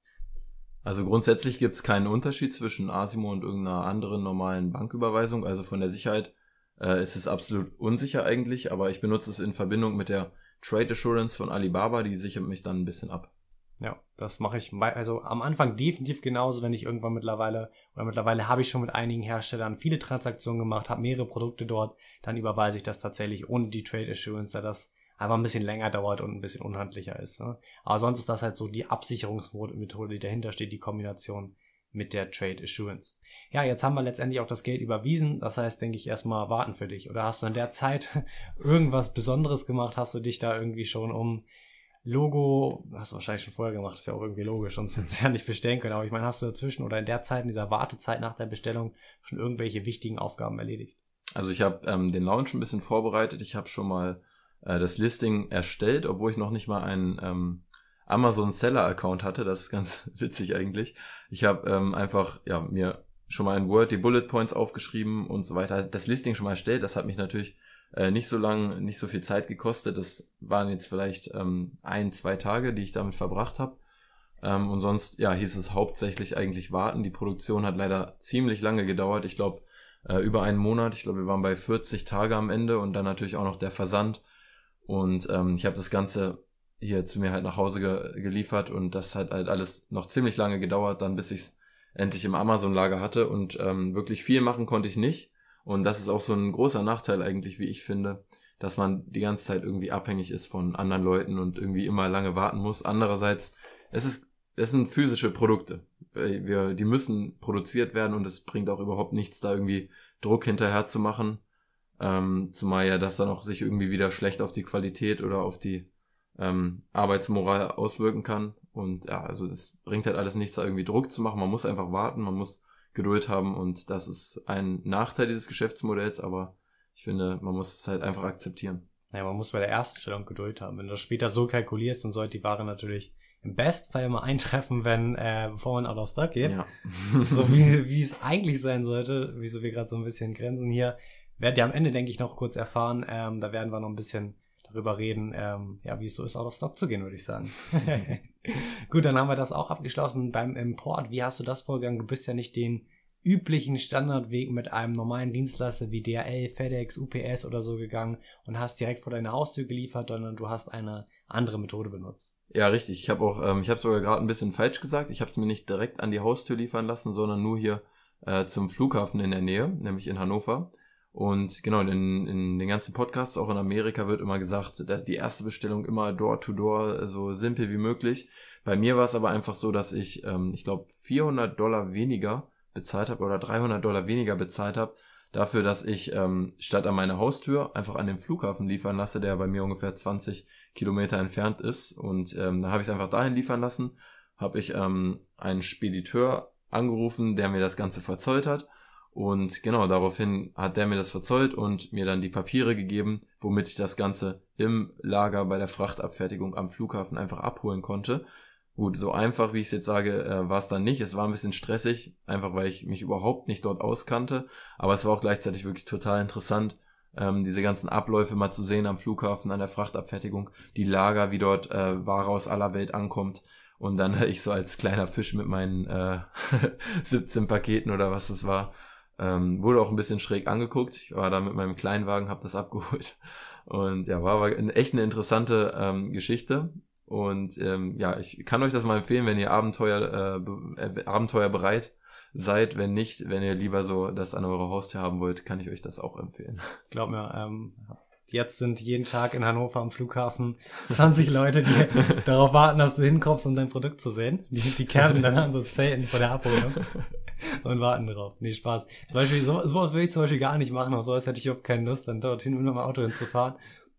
Also grundsätzlich gibt es keinen Unterschied zwischen Asimo und irgendeiner anderen normalen Banküberweisung. Also von der Sicherheit äh, ist es absolut unsicher eigentlich, aber ich benutze es in Verbindung mit der Trade Assurance von Alibaba, die sichert mich dann ein bisschen ab. Ja, das mache ich also am Anfang definitiv genauso, wenn ich irgendwann mittlerweile, oder mittlerweile habe ich schon mit einigen Herstellern viele Transaktionen gemacht, habe mehrere Produkte dort, dann überweise ich das tatsächlich ohne die Trade Assurance, da das einfach ein bisschen länger dauert und ein bisschen unhandlicher ist. Ne? Aber sonst ist das halt so die Absicherungsmethode, die dahinter steht, die Kombination mit der Trade Assurance. Ja, jetzt haben wir letztendlich auch das Geld überwiesen. Das heißt, denke ich, erstmal warten für dich. Oder hast du in der Zeit irgendwas Besonderes gemacht? Hast du dich da irgendwie schon um Logo, hast du wahrscheinlich schon vorher gemacht, ist ja auch irgendwie logisch, sonst hättest du ja nicht bestellen können. Aber ich meine, hast du dazwischen oder in der Zeit, in dieser Wartezeit nach der Bestellung schon irgendwelche wichtigen Aufgaben erledigt? Also ich habe ähm, den Launch ein bisschen vorbereitet. Ich habe schon mal äh, das Listing erstellt, obwohl ich noch nicht mal einen ähm, Amazon Seller Account hatte. Das ist ganz witzig eigentlich. Ich habe ähm, einfach ja mir schon mal in Word die Bullet Points aufgeschrieben und so weiter. Das Listing schon mal erstellt. Das hat mich natürlich äh, nicht so lang, nicht so viel Zeit gekostet. Das waren jetzt vielleicht ähm, ein, zwei Tage, die ich damit verbracht habe. Ähm, und sonst, ja, hieß es hauptsächlich eigentlich warten. Die Produktion hat leider ziemlich lange gedauert. Ich glaube, äh, über einen Monat. Ich glaube, wir waren bei 40 Tage am Ende und dann natürlich auch noch der Versand. Und ähm, ich habe das Ganze hier zu mir halt nach Hause ge geliefert und das hat halt alles noch ziemlich lange gedauert, dann bis ich es endlich im Amazon-Lager hatte und ähm, wirklich viel machen konnte ich nicht. Und das ist auch so ein großer Nachteil eigentlich, wie ich finde, dass man die ganze Zeit irgendwie abhängig ist von anderen Leuten und irgendwie immer lange warten muss. Andererseits, es ist, es sind physische Produkte. Wir, die müssen produziert werden und es bringt auch überhaupt nichts, da irgendwie Druck hinterher zu machen. Ähm, zumal ja das dann auch sich irgendwie wieder schlecht auf die Qualität oder auf die ähm, Arbeitsmoral auswirken kann. Und ja, also das bringt halt alles nichts, da irgendwie Druck zu machen. Man muss einfach warten, man muss Geduld haben und das ist ein Nachteil dieses Geschäftsmodells, aber ich finde, man muss es halt einfach akzeptieren. Ja, man muss bei der ersten Stellung Geduld haben. Wenn du das später so kalkulierst, dann sollte die Ware natürlich im Bestfall immer eintreffen, wenn, äh, bevor man out of stock geht. Ja. so wie, wie es eigentlich sein sollte, wieso wir gerade so ein bisschen grenzen hier. Werdet ihr am Ende, denke ich, noch kurz erfahren. Ähm, da werden wir noch ein bisschen darüber reden, ähm, ja, wie es so ist, out of stock zu gehen, würde ich sagen. Gut, dann haben wir das auch abgeschlossen beim Import. Wie hast du das vorgegangen? Du bist ja nicht den üblichen Standardweg mit einem normalen Dienstleister wie DHL, FedEx, UPS oder so gegangen und hast direkt vor deine Haustür geliefert, sondern du hast eine andere Methode benutzt. Ja, richtig. Ich habe auch, ähm, ich habe sogar gerade ein bisschen falsch gesagt. Ich habe es mir nicht direkt an die Haustür liefern lassen, sondern nur hier äh, zum Flughafen in der Nähe, nämlich in Hannover. Und genau, in, in den ganzen Podcasts, auch in Amerika, wird immer gesagt, dass die erste Bestellung immer Door-to-Door so simpel wie möglich. Bei mir war es aber einfach so, dass ich, ähm, ich glaube, 400 Dollar weniger bezahlt habe oder 300 Dollar weniger bezahlt habe, dafür, dass ich ähm, statt an meine Haustür einfach an den Flughafen liefern lasse, der bei mir ungefähr 20 Kilometer entfernt ist. Und ähm, dann habe ich es einfach dahin liefern lassen, habe ich ähm, einen Spediteur angerufen, der mir das Ganze verzollt hat Und genau, daraufhin hat der mir das verzollt und mir dann die Papiere gegeben, womit ich das Ganze im Lager bei der Frachtabfertigung am Flughafen einfach abholen konnte. Gut, so einfach, wie ich es jetzt sage, äh, war es dann nicht. Es war ein bisschen stressig, einfach weil ich mich überhaupt nicht dort auskannte. Aber es war auch gleichzeitig wirklich total interessant, ähm, diese ganzen Abläufe mal zu sehen am Flughafen, an der Frachtabfertigung, die Lager, wie dort äh, Ware aus aller Welt ankommt. Und dann ich so als kleiner Fisch mit meinen äh, 17 Paketen oder was es war, ähm, wurde auch ein bisschen schräg angeguckt. Ich war da mit meinem Kleinwagen, habe das abgeholt. Und ja, war aber echt eine interessante ähm, Geschichte. Und ähm, ja, ich kann euch das mal empfehlen, wenn ihr Abenteuer, äh, äh, Abenteuer bereit seid. Wenn nicht, wenn ihr lieber so das an eurer Haustür haben wollt, kann ich euch das auch empfehlen. Glaub mir, ähm, jetzt sind jeden Tag in Hannover am Flughafen 20 Leute, die darauf warten, dass du hinkommst, um dein Produkt zu sehen. Die, die campen dann an so Zelten vor der Abholung und warten drauf. Nee, Spaß. Zum Beispiel, so, sowas will ich zum Beispiel gar nicht machen, aber sowas hätte ich überhaupt keine Lust, dann dorthin mit meinem Auto hinzufahren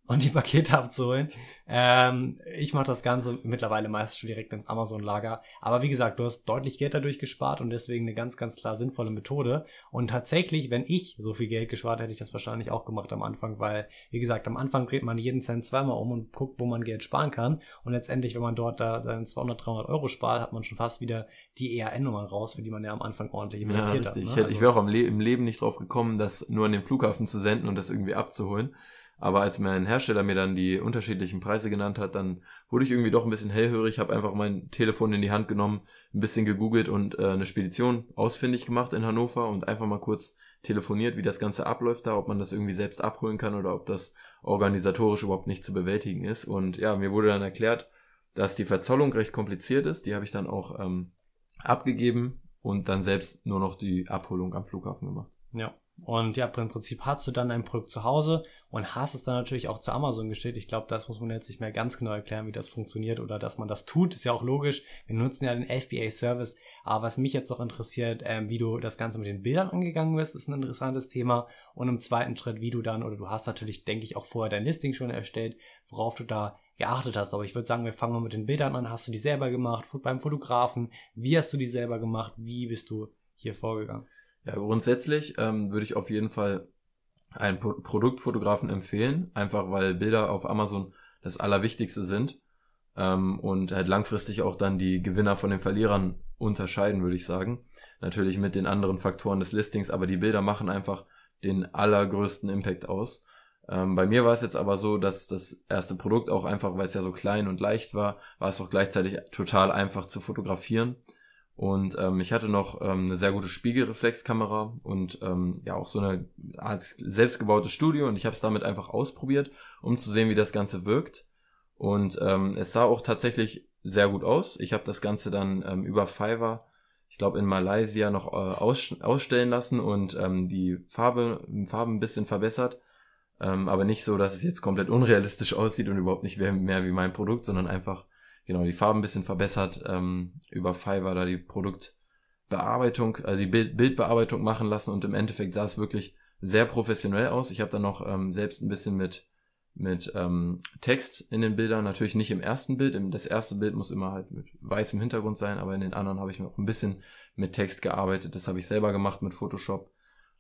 und die Pakete abzuholen. Ähm, ich mache das Ganze mittlerweile meist schon direkt ins Amazon-Lager. Aber wie gesagt, du hast deutlich Geld dadurch gespart und deswegen eine ganz, ganz klar sinnvolle Methode. Und tatsächlich, wenn ich so viel Geld gespart hätte ich das wahrscheinlich auch gemacht am Anfang, weil, wie gesagt, am Anfang dreht man jeden Cent zweimal um und guckt, wo man Geld sparen kann. Und letztendlich, wenn man dort da dann 200, 300 Euro spart, hat man schon fast wieder die ERN-Nummer raus, für die man ja am Anfang ordentlich investiert ja, hat. Ne? Ich, hätte, Also- ich wäre auch im, Le im Leben nicht drauf gekommen, das nur an den Flughafen zu senden und das irgendwie abzuholen. Aber als mein Hersteller mir dann die unterschiedlichen Preise genannt hat, dann wurde ich irgendwie doch ein bisschen hellhörig, habe einfach mein Telefon in die Hand genommen, ein bisschen gegoogelt und äh, eine Spedition ausfindig gemacht in Hannover und einfach mal kurz telefoniert, wie das Ganze abläuft da, ob man das irgendwie selbst abholen kann oder ob das organisatorisch überhaupt nicht zu bewältigen ist. Und ja, mir wurde dann erklärt, dass die Verzollung recht kompliziert ist. Die habe ich dann auch ähm, abgegeben und dann selbst nur noch die Abholung am Flughafen gemacht. Ja. Und ja, im Prinzip hast du dann ein Produkt zu Hause und hast es dann natürlich auch zu Amazon gestellt. Ich glaube, das muss man jetzt nicht mehr ganz genau erklären, wie das funktioniert oder dass man das tut. Ist ja auch logisch. Wir nutzen ja den FBA-Service. Aber was mich jetzt noch interessiert, ähm, wie du das Ganze mit den Bildern angegangen bist, ist ein interessantes Thema. Und im zweiten Schritt, wie du dann, oder du hast natürlich, denke ich, auch vorher dein Listing schon erstellt, worauf du da geachtet hast. Aber ich würde sagen, wir fangen mal mit den Bildern an. Hast du die selber gemacht? Beim Fotografen? Wie hast du die selber gemacht? Wie bist du hier vorgegangen? Ja, grundsätzlich ähm, würde ich auf jeden Fall einen Pro Produktfotografen empfehlen, einfach weil Bilder auf Amazon das Allerwichtigste sind ähm, und halt langfristig auch dann die Gewinner von den Verlierern unterscheiden, würde ich sagen. Natürlich mit den anderen Faktoren des Listings, aber die Bilder machen einfach den allergrößten Impact aus. Ähm, bei mir war es jetzt aber so, dass das erste Produkt auch einfach, weil es ja so klein und leicht war, war es auch gleichzeitig total einfach zu fotografieren. Und ähm, ich hatte noch ähm, eine sehr gute Spiegelreflexkamera und ähm, ja auch so eine Art selbstgebautes Studio und ich habe es damit einfach ausprobiert, um zu sehen, wie das Ganze wirkt. Und ähm, es sah auch tatsächlich sehr gut aus. Ich habe das Ganze dann ähm, über Fiverr, ich glaube in Malaysia, noch äh, aus, ausstellen lassen und ähm, die Farbe, Farben ein bisschen verbessert. Ähm, aber nicht so, dass es jetzt komplett unrealistisch aussieht und überhaupt nicht mehr, mehr wie mein Produkt, sondern einfach genau die Farben ein bisschen verbessert ähm, über Fiverr da die Produktbearbeitung, also die Bild Bildbearbeitung machen lassen und im Endeffekt sah es wirklich sehr professionell aus. Ich habe dann noch ähm, selbst ein bisschen mit mit ähm, Text in den Bildern, natürlich nicht im ersten Bild. Das erste Bild muss immer halt mit weißem Hintergrund sein, aber in den anderen habe ich auch ein bisschen mit Text gearbeitet. Das habe ich selber gemacht mit Photoshop.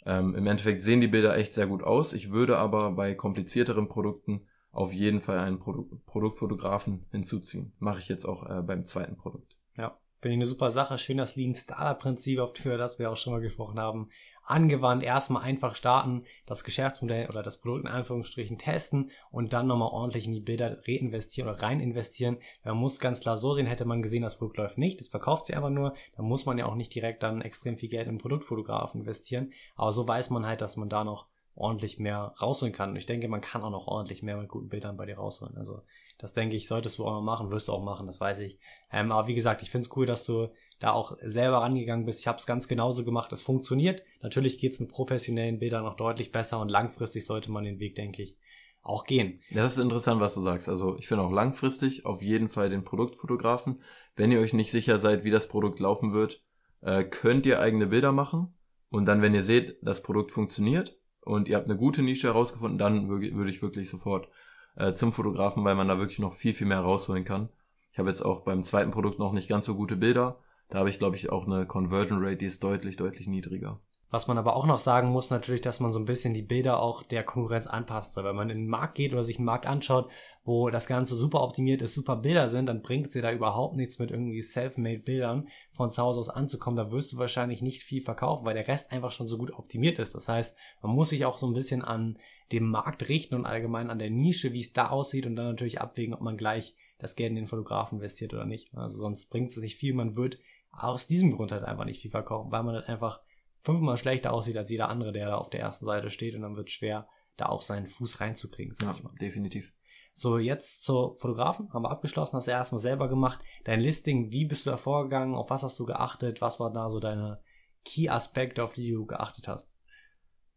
Ähm, Im Endeffekt sehen die Bilder echt sehr gut aus. Ich würde aber bei komplizierteren Produkten auf jeden Fall einen Produ Produktfotografen hinzuziehen. Mache ich jetzt auch äh, beim zweiten Produkt. Ja, finde ich eine super Sache. Schön das Lean Startup Prinzip, für das wir auch schon mal gesprochen haben, angewandt. Erstmal einfach starten, das Geschäftsmodell oder das Produkt in Anführungsstrichen testen und dann nochmal ordentlich in die Bilder reinvestieren oder rein investieren. Man muss ganz klar so sehen, hätte man gesehen, das Produkt läuft nicht, das verkauft sie einfach nur, dann muss man ja auch nicht direkt dann extrem viel Geld im Produktfotografen investieren. Aber so weiß man halt, dass man da noch ordentlich mehr rausholen kann. Und ich denke, man kann auch noch ordentlich mehr mit guten Bildern bei dir rausholen. Also das denke ich, solltest du auch mal machen, wirst du auch machen, das weiß ich. Ähm, aber wie gesagt, ich finde es cool, dass du da auch selber rangegangen bist. Ich habe es ganz genauso gemacht. Es funktioniert. Natürlich geht's mit professionellen Bildern noch deutlich besser und langfristig sollte man den Weg, denke ich, auch gehen. Ja, das ist interessant, was du sagst. Also ich finde auch langfristig auf jeden Fall den Produktfotografen. Wenn ihr euch nicht sicher seid, wie das Produkt laufen wird, äh, könnt ihr eigene Bilder machen. Und dann, wenn ihr seht, das Produkt funktioniert und ihr habt eine gute Nische herausgefunden, dann würde ich wirklich sofort äh, zum Fotografen, weil man da wirklich noch viel, viel mehr rausholen kann. Ich habe jetzt auch beim zweiten Produkt noch nicht ganz so gute Bilder. Da habe ich, glaube ich, auch eine Conversion Rate, die ist deutlich, deutlich niedriger. Was man aber auch noch sagen muss, natürlich, dass man so ein bisschen die Bilder auch der Konkurrenz anpasst. Wenn man in den Markt geht oder sich einen Markt anschaut, wo das Ganze super optimiert ist, super Bilder sind, dann bringt sie da überhaupt nichts mit irgendwie self-made Bildern von zu Hause aus anzukommen. Da wirst du wahrscheinlich nicht viel verkaufen, weil der Rest einfach schon so gut optimiert ist. Das heißt, man muss sich auch so ein bisschen an dem Markt richten und allgemein an der Nische, wie es da aussieht und dann natürlich abwägen, ob man gleich das Geld in den Fotografen investiert oder nicht. Also sonst bringt es nicht viel. Man wird aus diesem Grund halt einfach nicht viel verkaufen, weil man halt einfach fünfmal schlechter aussieht als jeder andere, der da auf der ersten Seite steht und dann wird es schwer, da auch seinen Fuß reinzukriegen, sag ja, ich mal. Definitiv. So, jetzt zur Fotografen, haben wir abgeschlossen, hast du erstmal selber gemacht. Dein Listing, wie bist du da vorgegangen, auf was hast du geachtet, was waren da so deine Key-Aspekte, auf die du geachtet hast?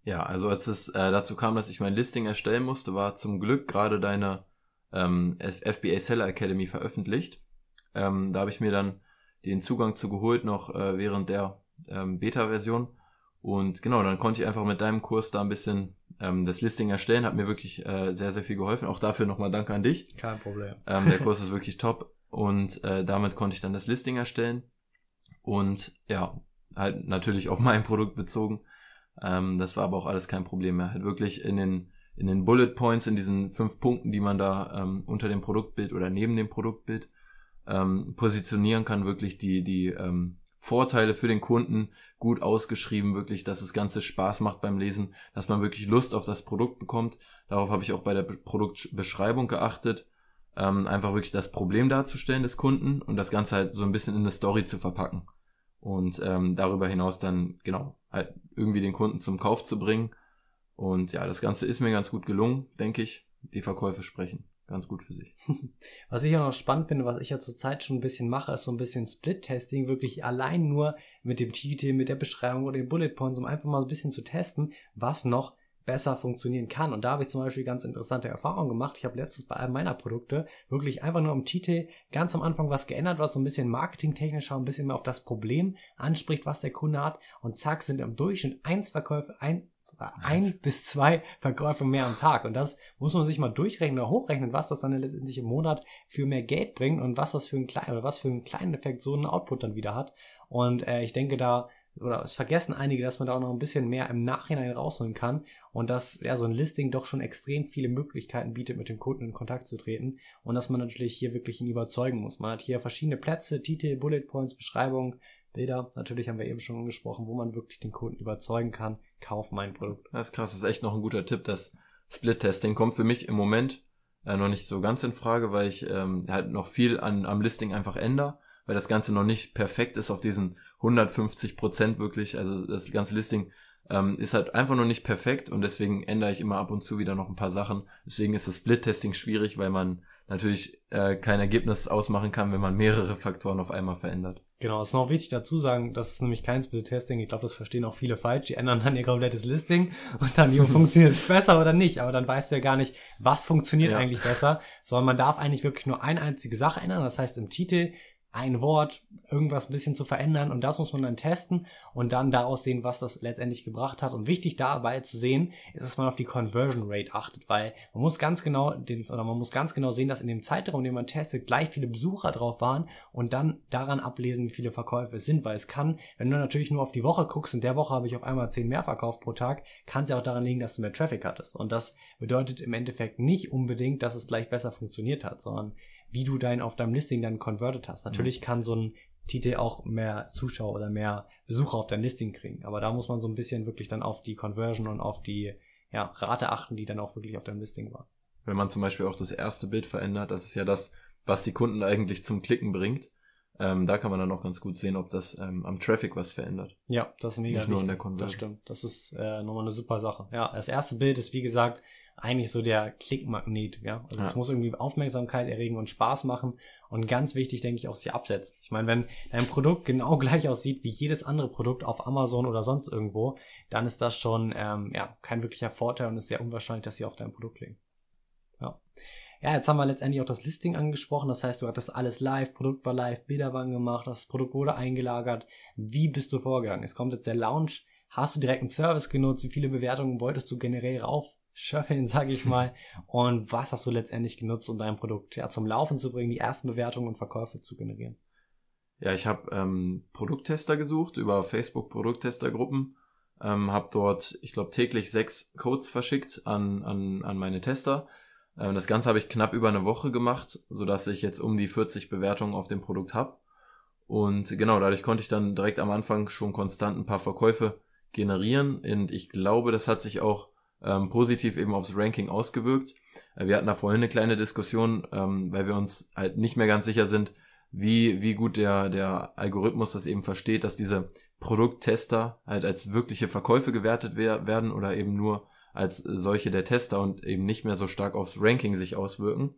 Ja, also als es äh, dazu kam, dass ich mein Listing erstellen musste, war zum Glück gerade deine ähm, FBA Seller Academy veröffentlicht. Ähm, da habe ich mir dann den Zugang zu geholt, noch äh, während der ähm, Beta-Version. Und genau, dann konnte ich einfach mit deinem Kurs da ein bisschen ähm, das Listing erstellen. Hat mir wirklich äh, sehr, sehr viel geholfen. Auch dafür nochmal danke an dich. Kein Problem. Ähm, der Kurs ist wirklich top. Und äh, damit konnte ich dann das Listing erstellen. Und ja, halt natürlich auf mein Produkt bezogen. Ähm, das war aber auch alles kein Problem mehr. Halt wirklich in den, in den Bullet Points, in diesen fünf Punkten, die man da ähm, unter dem Produktbild oder neben dem Produktbild ähm, positionieren kann, wirklich die, die ähm, Vorteile für den Kunden gut ausgeschrieben, wirklich, dass das Ganze Spaß macht beim Lesen, dass man wirklich Lust auf das Produkt bekommt. Darauf habe ich auch bei der Produktbeschreibung geachtet, ähm, einfach wirklich das Problem darzustellen des Kunden und das Ganze halt so ein bisschen in eine Story zu verpacken. Und ähm, darüber hinaus dann, genau, halt irgendwie den Kunden zum Kauf zu bringen. Und ja, das Ganze ist mir ganz gut gelungen, denke ich. Die Verkäufe sprechen ganz gut für sich. Was ich auch noch spannend finde, was ich ja zurzeit schon ein bisschen mache, ist so ein bisschen Split-Testing, wirklich allein nur mit dem Titel, mit der Beschreibung oder den Bullet Points, um einfach mal ein bisschen zu testen, was noch besser funktionieren kann. Und da habe ich zum Beispiel ganz interessante Erfahrungen gemacht. Ich habe letztens bei einem meiner Produkte wirklich einfach nur im Titel ganz am Anfang was geändert, was so ein bisschen marketingtechnischer, ein bisschen mehr auf das Problem anspricht, was der Kunde hat. Und zack, sind im Durchschnitt eins Verkäufe, ein ein bis zwei Verkäufe mehr am Tag. Und das muss man sich mal durchrechnen oder hochrechnen, was das dann letztendlich im Monat für mehr Geld bringt und was das für einen kleinen oder was für einen kleinen Effekt so ein Output dann wieder hat. Und äh, ich denke da, oder es vergessen einige, dass man da auch noch ein bisschen mehr im Nachhinein rausholen kann und dass ja so ein Listing doch schon extrem viele Möglichkeiten bietet, mit dem Kunden in Kontakt zu treten und dass man natürlich hier wirklich ihn überzeugen muss. Man hat hier verschiedene Plätze, Titel, Bullet Points, Beschreibung, Bilder, natürlich haben wir eben schon angesprochen, wo man wirklich den Kunden überzeugen kann, kauf mein Produkt. Das ist krass, das ist echt noch ein guter Tipp. Das Split-Testing kommt für mich im Moment äh, noch nicht so ganz in Frage, weil ich ähm, halt noch viel an, am Listing einfach ändere, weil das Ganze noch nicht perfekt ist auf diesen 150 Prozent wirklich. Also das ganze Listing ähm, ist halt einfach noch nicht perfekt und deswegen ändere ich immer ab und zu wieder noch ein paar Sachen. Deswegen ist das Split-Testing schwierig, weil man natürlich äh, kein Ergebnis ausmachen kann, wenn man mehrere Faktoren auf einmal verändert. Genau, es ist noch wichtig dazu sagen, das ist nämlich kein Split-Testing. Ich glaube, das verstehen auch viele falsch. Die ändern dann ihr komplettes Listing und dann, funktioniert es besser oder nicht. Aber dann weißt du ja gar nicht, was funktioniert ja. eigentlich besser, sondern man darf eigentlich wirklich nur eine einzige Sache ändern. Das heißt, im Titel ein Wort, irgendwas ein bisschen zu verändern und das muss man dann testen und dann daraus sehen, was das letztendlich gebracht hat. Und wichtig dabei zu sehen, ist, dass man auf die Conversion Rate achtet, weil man muss ganz genau den, oder man muss ganz genau sehen, dass in dem Zeitraum, den man testet, gleich viele Besucher drauf waren und dann daran ablesen, wie viele Verkäufe es sind, weil es kann, wenn du natürlich nur auf die Woche guckst, in der Woche habe ich auf einmal zehn mehr verkauft pro Tag, kann es ja auch daran liegen, dass du mehr Traffic hattest. Und das bedeutet im Endeffekt nicht unbedingt, dass es gleich besser funktioniert hat, sondern wie du dein auf deinem Listing dann converted hast. Natürlich mhm. kann so ein Titel auch mehr Zuschauer oder mehr Besucher auf dein Listing kriegen. Aber da muss man so ein bisschen wirklich dann auf die Conversion und auf die ja, Rate achten, die dann auch wirklich auf deinem Listing war. Wenn man zum Beispiel auch das erste Bild verändert, das ist ja das, was die Kunden eigentlich zum Klicken bringt. Ähm, da kann man dann auch ganz gut sehen, ob das ähm, am Traffic was verändert. Ja, das ist mega Nicht nur in der Conversion. Das stimmt. Das ist äh, nochmal eine super Sache. Ja, das erste Bild ist, wie gesagt, eigentlich so der Klickmagnet, ja. Also ja. es muss irgendwie Aufmerksamkeit erregen und Spaß machen und ganz wichtig, denke ich, auch sie absetzen. Ich meine, wenn dein Produkt genau gleich aussieht wie jedes andere Produkt auf Amazon oder sonst irgendwo, dann ist das schon ähm, ja kein wirklicher Vorteil und ist sehr unwahrscheinlich, dass sie auf deinem Produkt liegen. Ja. Ja, jetzt haben wir letztendlich auch das Listing angesprochen. Das heißt, du hattest alles live, Produkt war live, Bilder waren gemacht, das Produkt wurde eingelagert. Wie bist du vorgegangen? Es kommt jetzt der Launch. Hast du direkt einen Service genutzt? Wie viele Bewertungen wolltest du generell rauf schöffeln, sage ich mal. Und was hast du letztendlich genutzt, um dein Produkt ja zum Laufen zu bringen, die ersten Bewertungen und Verkäufe zu generieren? Ja, ich habe ähm, Produkttester gesucht über Facebook Produkttestergruppen. ähm, habe dort, ich glaube, täglich sechs Codes verschickt an, an, an meine Tester. Ähm, das Ganze habe ich knapp über eine Woche gemacht, sodass ich jetzt um die 40 Bewertungen auf dem Produkt habe. Und genau, dadurch konnte ich dann direkt am Anfang schon konstant ein paar Verkäufe generieren. Und ich glaube, das hat sich auch ähm, positiv eben aufs Ranking ausgewirkt. Äh, wir hatten da vorhin eine kleine Diskussion, ähm, weil wir uns halt nicht mehr ganz sicher sind, wie, wie gut der, der Algorithmus das eben versteht, dass diese Produkttester halt als wirkliche Verkäufe gewertet werden oder eben nur als solche der Tester und eben nicht mehr so stark aufs Ranking sich auswirken.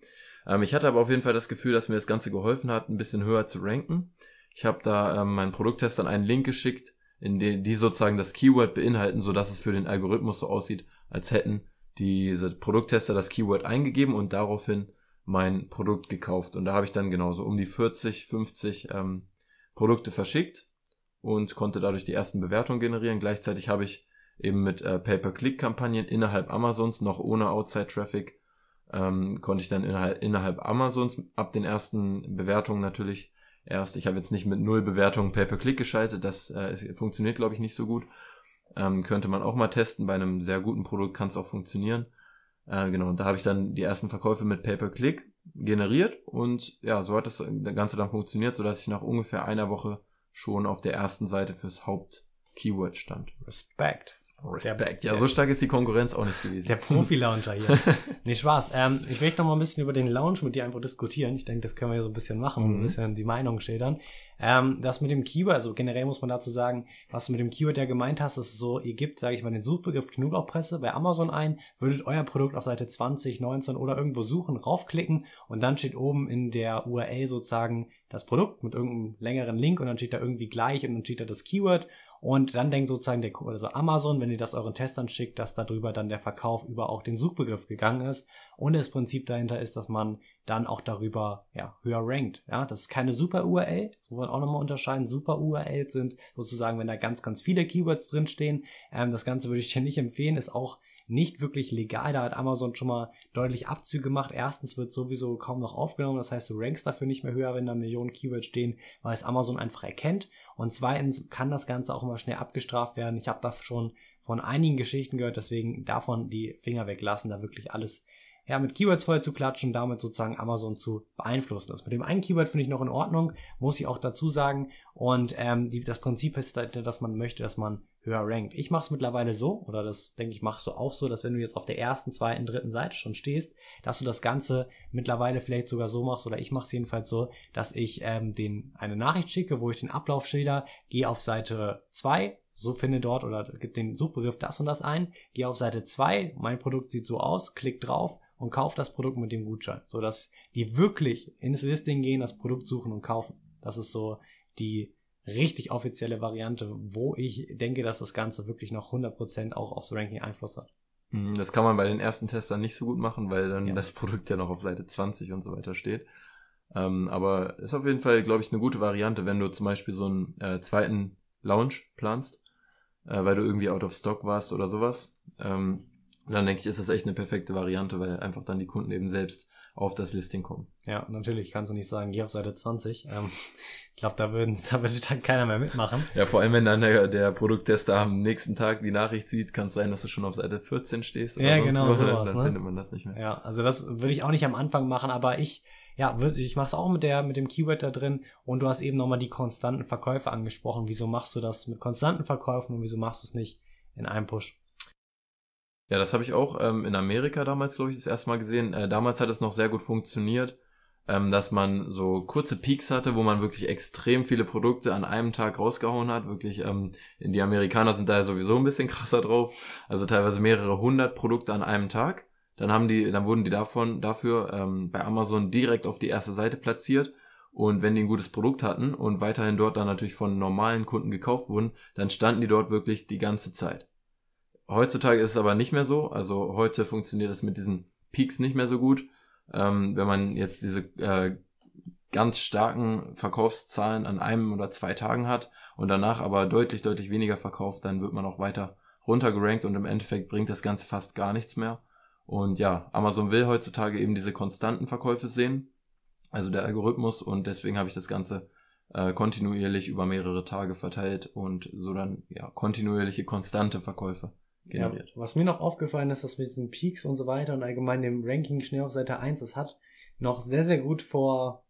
Ähm, ich hatte aber auf jeden Fall das Gefühl, dass mir das Ganze geholfen hat, ein bisschen höher zu ranken. Ich habe da ähm, meinen Produkttestern einen Link geschickt, in den die sozusagen das Keyword beinhalten, so dass es für den Algorithmus so aussieht, als hätten diese Produkttester das Keyword eingegeben und daraufhin mein Produkt gekauft. Und da habe ich dann genauso um die 40, 50 ähm, Produkte verschickt und konnte dadurch die ersten Bewertungen generieren. Gleichzeitig habe ich eben mit äh, Pay-per-Click-Kampagnen innerhalb Amazons, noch ohne Outside-Traffic, ähm, konnte ich dann innerhalb, innerhalb Amazons ab den ersten Bewertungen natürlich erst, ich habe jetzt nicht mit null Bewertungen Pay-per-Click geschaltet, das äh, funktioniert glaube ich nicht so gut. Ähm, könnte man auch mal testen, bei einem sehr guten Produkt kann es auch funktionieren. Äh, genau, und da habe ich dann die ersten Verkäufe mit Pay-per-Click generiert und ja, so hat das Ganze dann funktioniert, sodass ich nach ungefähr einer Woche schon auf der ersten Seite fürs Haupt-Keyword stand. Respekt. Respekt. ja, so stark ist die Konkurrenz auch nicht gewesen. Der Profi-Launcher hier. nee, Spaß. Ähm, ich möchte noch mal ein bisschen über den Launch mit dir einfach diskutieren. Ich denke, das können wir ja so ein bisschen machen, mhm. so ein mhm. bisschen die Meinung schildern. Ähm, das mit dem Keyword, also generell muss man dazu sagen, was du mit dem Keyword ja gemeint hast, ist so, ihr gebt, sage ich mal, den Suchbegriff Knoblauchpresse bei Amazon ein, würdet euer Produkt auf Seite 20, 19 oder irgendwo suchen, raufklicken und dann steht oben in der URL sozusagen das Produkt mit irgendeinem längeren Link und dann steht da irgendwie gleich und dann steht da das Keyword und dann denkt sozusagen der, also Amazon, wenn ihr das euren Testern schickt, dass darüber dann der Verkauf über auch den Suchbegriff gegangen ist. Und das Prinzip dahinter ist, dass man dann auch darüber, ja, höher rankt. Ja, das ist keine super URL. Das muss man auch nochmal unterscheiden. Super URLs sind sozusagen, wenn da ganz, ganz viele Keywords drinstehen. Ähm, das Ganze würde ich dir nicht empfehlen, ist auch nicht wirklich legal. Da hat Amazon schon mal deutlich Abzüge gemacht. Erstens wird sowieso kaum noch aufgenommen. Das heißt, du rankst dafür nicht mehr höher, wenn da Millionen Keywords stehen, weil es Amazon einfach erkennt. Und zweitens kann das Ganze auch immer schnell abgestraft werden. Ich habe da schon von einigen Geschichten gehört, deswegen davon die Finger weglassen, da wirklich alles ja, mit Keywords voll zu klatschen und damit sozusagen Amazon zu beeinflussen. Das mit dem einen Keyword finde ich noch in Ordnung, muss ich auch dazu sagen. Und ähm, die, das Prinzip ist, dass man möchte, dass man höher rankt. Ich mache es mittlerweile so, oder das denke ich machst du auch so, dass wenn du jetzt auf der ersten, zweiten, dritten Seite schon stehst, dass du das Ganze mittlerweile vielleicht sogar so machst, oder ich mache es jedenfalls so, dass ich ähm, den eine Nachricht schicke, wo ich den Ablauf schilder, gehe auf Seite 2, so finde dort oder gib den Suchbegriff das und das ein, gehe auf Seite 2, mein Produkt sieht so aus, klick drauf und kauf das Produkt mit dem Gutschein, so dass die wirklich ins Listing gehen, das Produkt suchen und kaufen. Das ist so die richtig offizielle Variante, wo ich denke, dass das Ganze wirklich noch 100% auch aufs Ranking Einfluss hat. Mhm, das kann man bei den ersten Testern nicht so gut machen, weil dann ja. das Produkt ja noch auf Seite 20 und so weiter steht. Ähm, aber ist auf jeden Fall, glaube ich, eine gute Variante, wenn du zum Beispiel so einen äh, zweiten Launch planst, äh, weil du irgendwie out of stock warst oder sowas. Ähm, dann denke ich, ist das echt eine perfekte Variante, weil einfach dann die Kunden eben selbst auf das Listing kommen. Ja, natürlich kannst du nicht sagen, geh auf Seite 20. Ähm, ich glaube, da, würden, da würde dann keiner mehr mitmachen. Ja, vor allem, wenn dann der, der Produkttester am nächsten Tag die Nachricht sieht, kann es sein, dass du schon auf Seite 14 stehst. Oder ja, genau, sowas, dann ne? findet man das nicht mehr. Ja, also das würde ich auch nicht am Anfang machen, aber ich, ja, ich mache es auch mit der, mit dem Keyword da drin und du hast eben nochmal die konstanten Verkäufe angesprochen. Wieso machst du das mit konstanten Verkäufen und wieso machst du es nicht in einem Push? Ja, das habe ich auch ähm, in Amerika damals, glaube ich, das erste Mal gesehen. Äh, damals hat es noch sehr gut funktioniert, ähm, dass man so kurze Peaks hatte, wo man wirklich extrem viele Produkte an einem Tag rausgehauen hat. Wirklich, ähm, die Amerikaner sind da ja sowieso ein bisschen krasser drauf. Also teilweise mehrere hundert Produkte an einem Tag. Dann haben die, dann wurden die davon dafür ähm, bei Amazon direkt auf die erste Seite platziert. Und wenn die ein gutes Produkt hatten und weiterhin dort dann natürlich von normalen Kunden gekauft wurden, dann standen die dort wirklich die ganze Zeit. Heutzutage ist es aber nicht mehr so. Also heute funktioniert es mit diesen Peaks nicht mehr so gut. Ähm, wenn man jetzt diese äh, ganz starken Verkaufszahlen an einem oder zwei Tagen hat und danach aber deutlich, deutlich weniger verkauft, dann wird man auch weiter runtergerankt und im Endeffekt bringt das Ganze fast gar nichts mehr. Und ja, Amazon will heutzutage eben diese konstanten Verkäufe sehen, also der Algorithmus und deswegen habe ich das Ganze äh, kontinuierlich über mehrere Tage verteilt und so dann ja kontinuierliche konstante Verkäufe generiert. Ja, was mir noch aufgefallen ist, dass mit diesen Peaks und so weiter und allgemein dem Ranking schnell auf Seite 1, das hat noch sehr, sehr gut vor,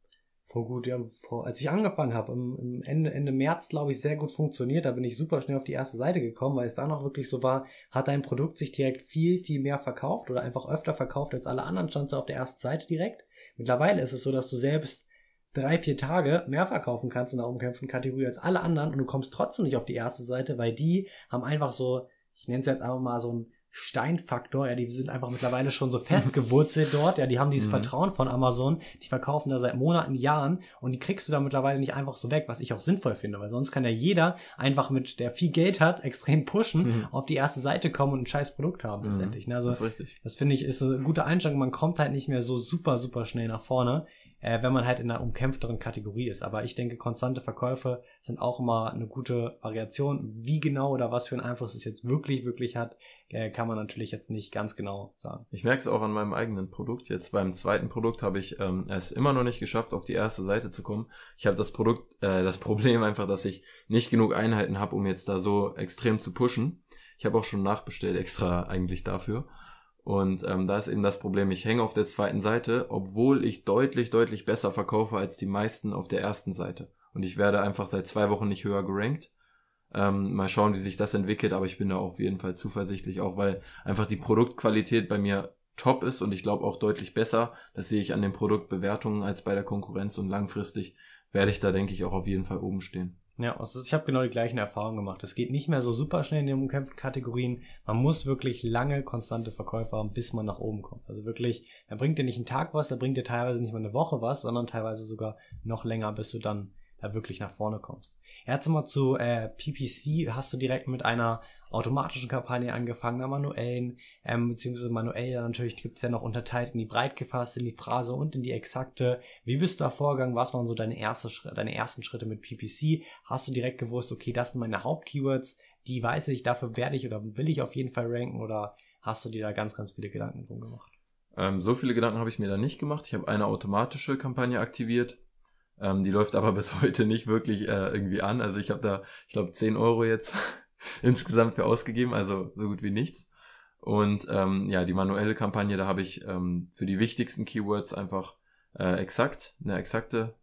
vor gut, ja, vor, als ich angefangen habe, im, im Ende, Ende März, glaube ich, sehr gut funktioniert. Da bin ich super schnell auf die erste Seite gekommen, weil es da noch wirklich so war, hat dein Produkt sich direkt viel, viel mehr verkauft oder einfach öfter verkauft als alle anderen, stand so auf der ersten Seite direkt. Mittlerweile ist es so, dass du selbst drei, vier Tage mehr verkaufen kannst in der umkämpften Kategorie als alle anderen und du kommst trotzdem nicht auf die erste Seite, weil die haben einfach so, ich nenne es jetzt einfach mal so ein Steinfaktor, ja, die sind einfach mittlerweile schon so festgewurzelt dort, ja, die haben dieses mhm. Vertrauen von Amazon, die verkaufen da seit Monaten, Jahren und die kriegst du da mittlerweile nicht einfach so weg, was ich auch sinnvoll finde, weil sonst kann ja jeder einfach mit, der viel Geld hat, extrem pushen, mhm. auf die erste Seite kommen und ein scheiß Produkt haben mhm. letztendlich. Ne? Also, das ist richtig. Das finde ich ist eine gute Einstellung, man kommt halt nicht mehr so super, super schnell nach vorne äh, wenn man halt in einer umkämpfteren Kategorie ist. Aber ich denke, konstante Verkäufe sind auch immer eine gute Variation. Wie genau oder was für einen Einfluss es jetzt wirklich, wirklich hat, äh, kann man natürlich jetzt nicht ganz genau sagen. Ich merke es auch an meinem eigenen Produkt. Jetzt beim zweiten Produkt habe ich ähm, es immer noch nicht geschafft, auf die erste Seite zu kommen. Ich habe das Produkt, äh, das Problem einfach, dass ich nicht genug Einheiten habe, um jetzt da so extrem zu pushen. Ich habe auch schon nachbestellt extra eigentlich dafür. Und ähm, da ist eben das Problem, ich hänge auf der zweiten Seite, obwohl ich deutlich, deutlich besser verkaufe als die meisten auf der ersten Seite. Und ich werde einfach seit zwei Wochen nicht höher gerankt. Ähm, mal schauen, wie sich das entwickelt, aber ich bin da auf jeden Fall zuversichtlich, auch weil einfach die Produktqualität bei mir top ist und ich glaube auch deutlich besser. Das sehe ich an den Produktbewertungen als bei der Konkurrenz und langfristig werde ich da, denke ich, auch auf jeden Fall oben stehen. Ja, also ich habe genau die gleichen Erfahrungen gemacht. Es geht nicht mehr so super schnell in den umkämpften Kategorien. Man muss wirklich lange konstante Verkäufe haben, bis man nach oben kommt. Also wirklich, er bringt dir nicht einen Tag was, er bringt dir teilweise nicht mal eine Woche was, sondern teilweise sogar noch länger, bis du dann da wirklich nach vorne kommst. Jetzt mal zu äh, PPC hast du direkt mit einer automatischen Kampagne angefangen, einer manuellen, ähm, beziehungsweise manuell natürlich gibt's ja noch unterteilt in die breit gefasste, in die Phrase und in die exakte. Wie bist du da vorgegangen? Was waren so deine, erste deine ersten Schritte mit PPC? Hast du direkt gewusst, okay, das sind meine Hauptkeywords, die weiß ich, dafür werde ich oder will ich auf jeden Fall ranken oder hast du dir da ganz, ganz viele Gedanken drum gemacht? Ähm, so viele Gedanken habe ich mir da nicht gemacht. Ich habe eine automatische Kampagne aktiviert. Ähm, die läuft aber bis heute nicht wirklich äh, irgendwie an. Also ich habe da, ich glaube, 10 Euro jetzt insgesamt für ausgegeben, also so gut wie nichts. Und ähm, ja, die manuelle Kampagne, da habe ich ähm, für die wichtigsten Keywords einfach äh, exakt, eine exakte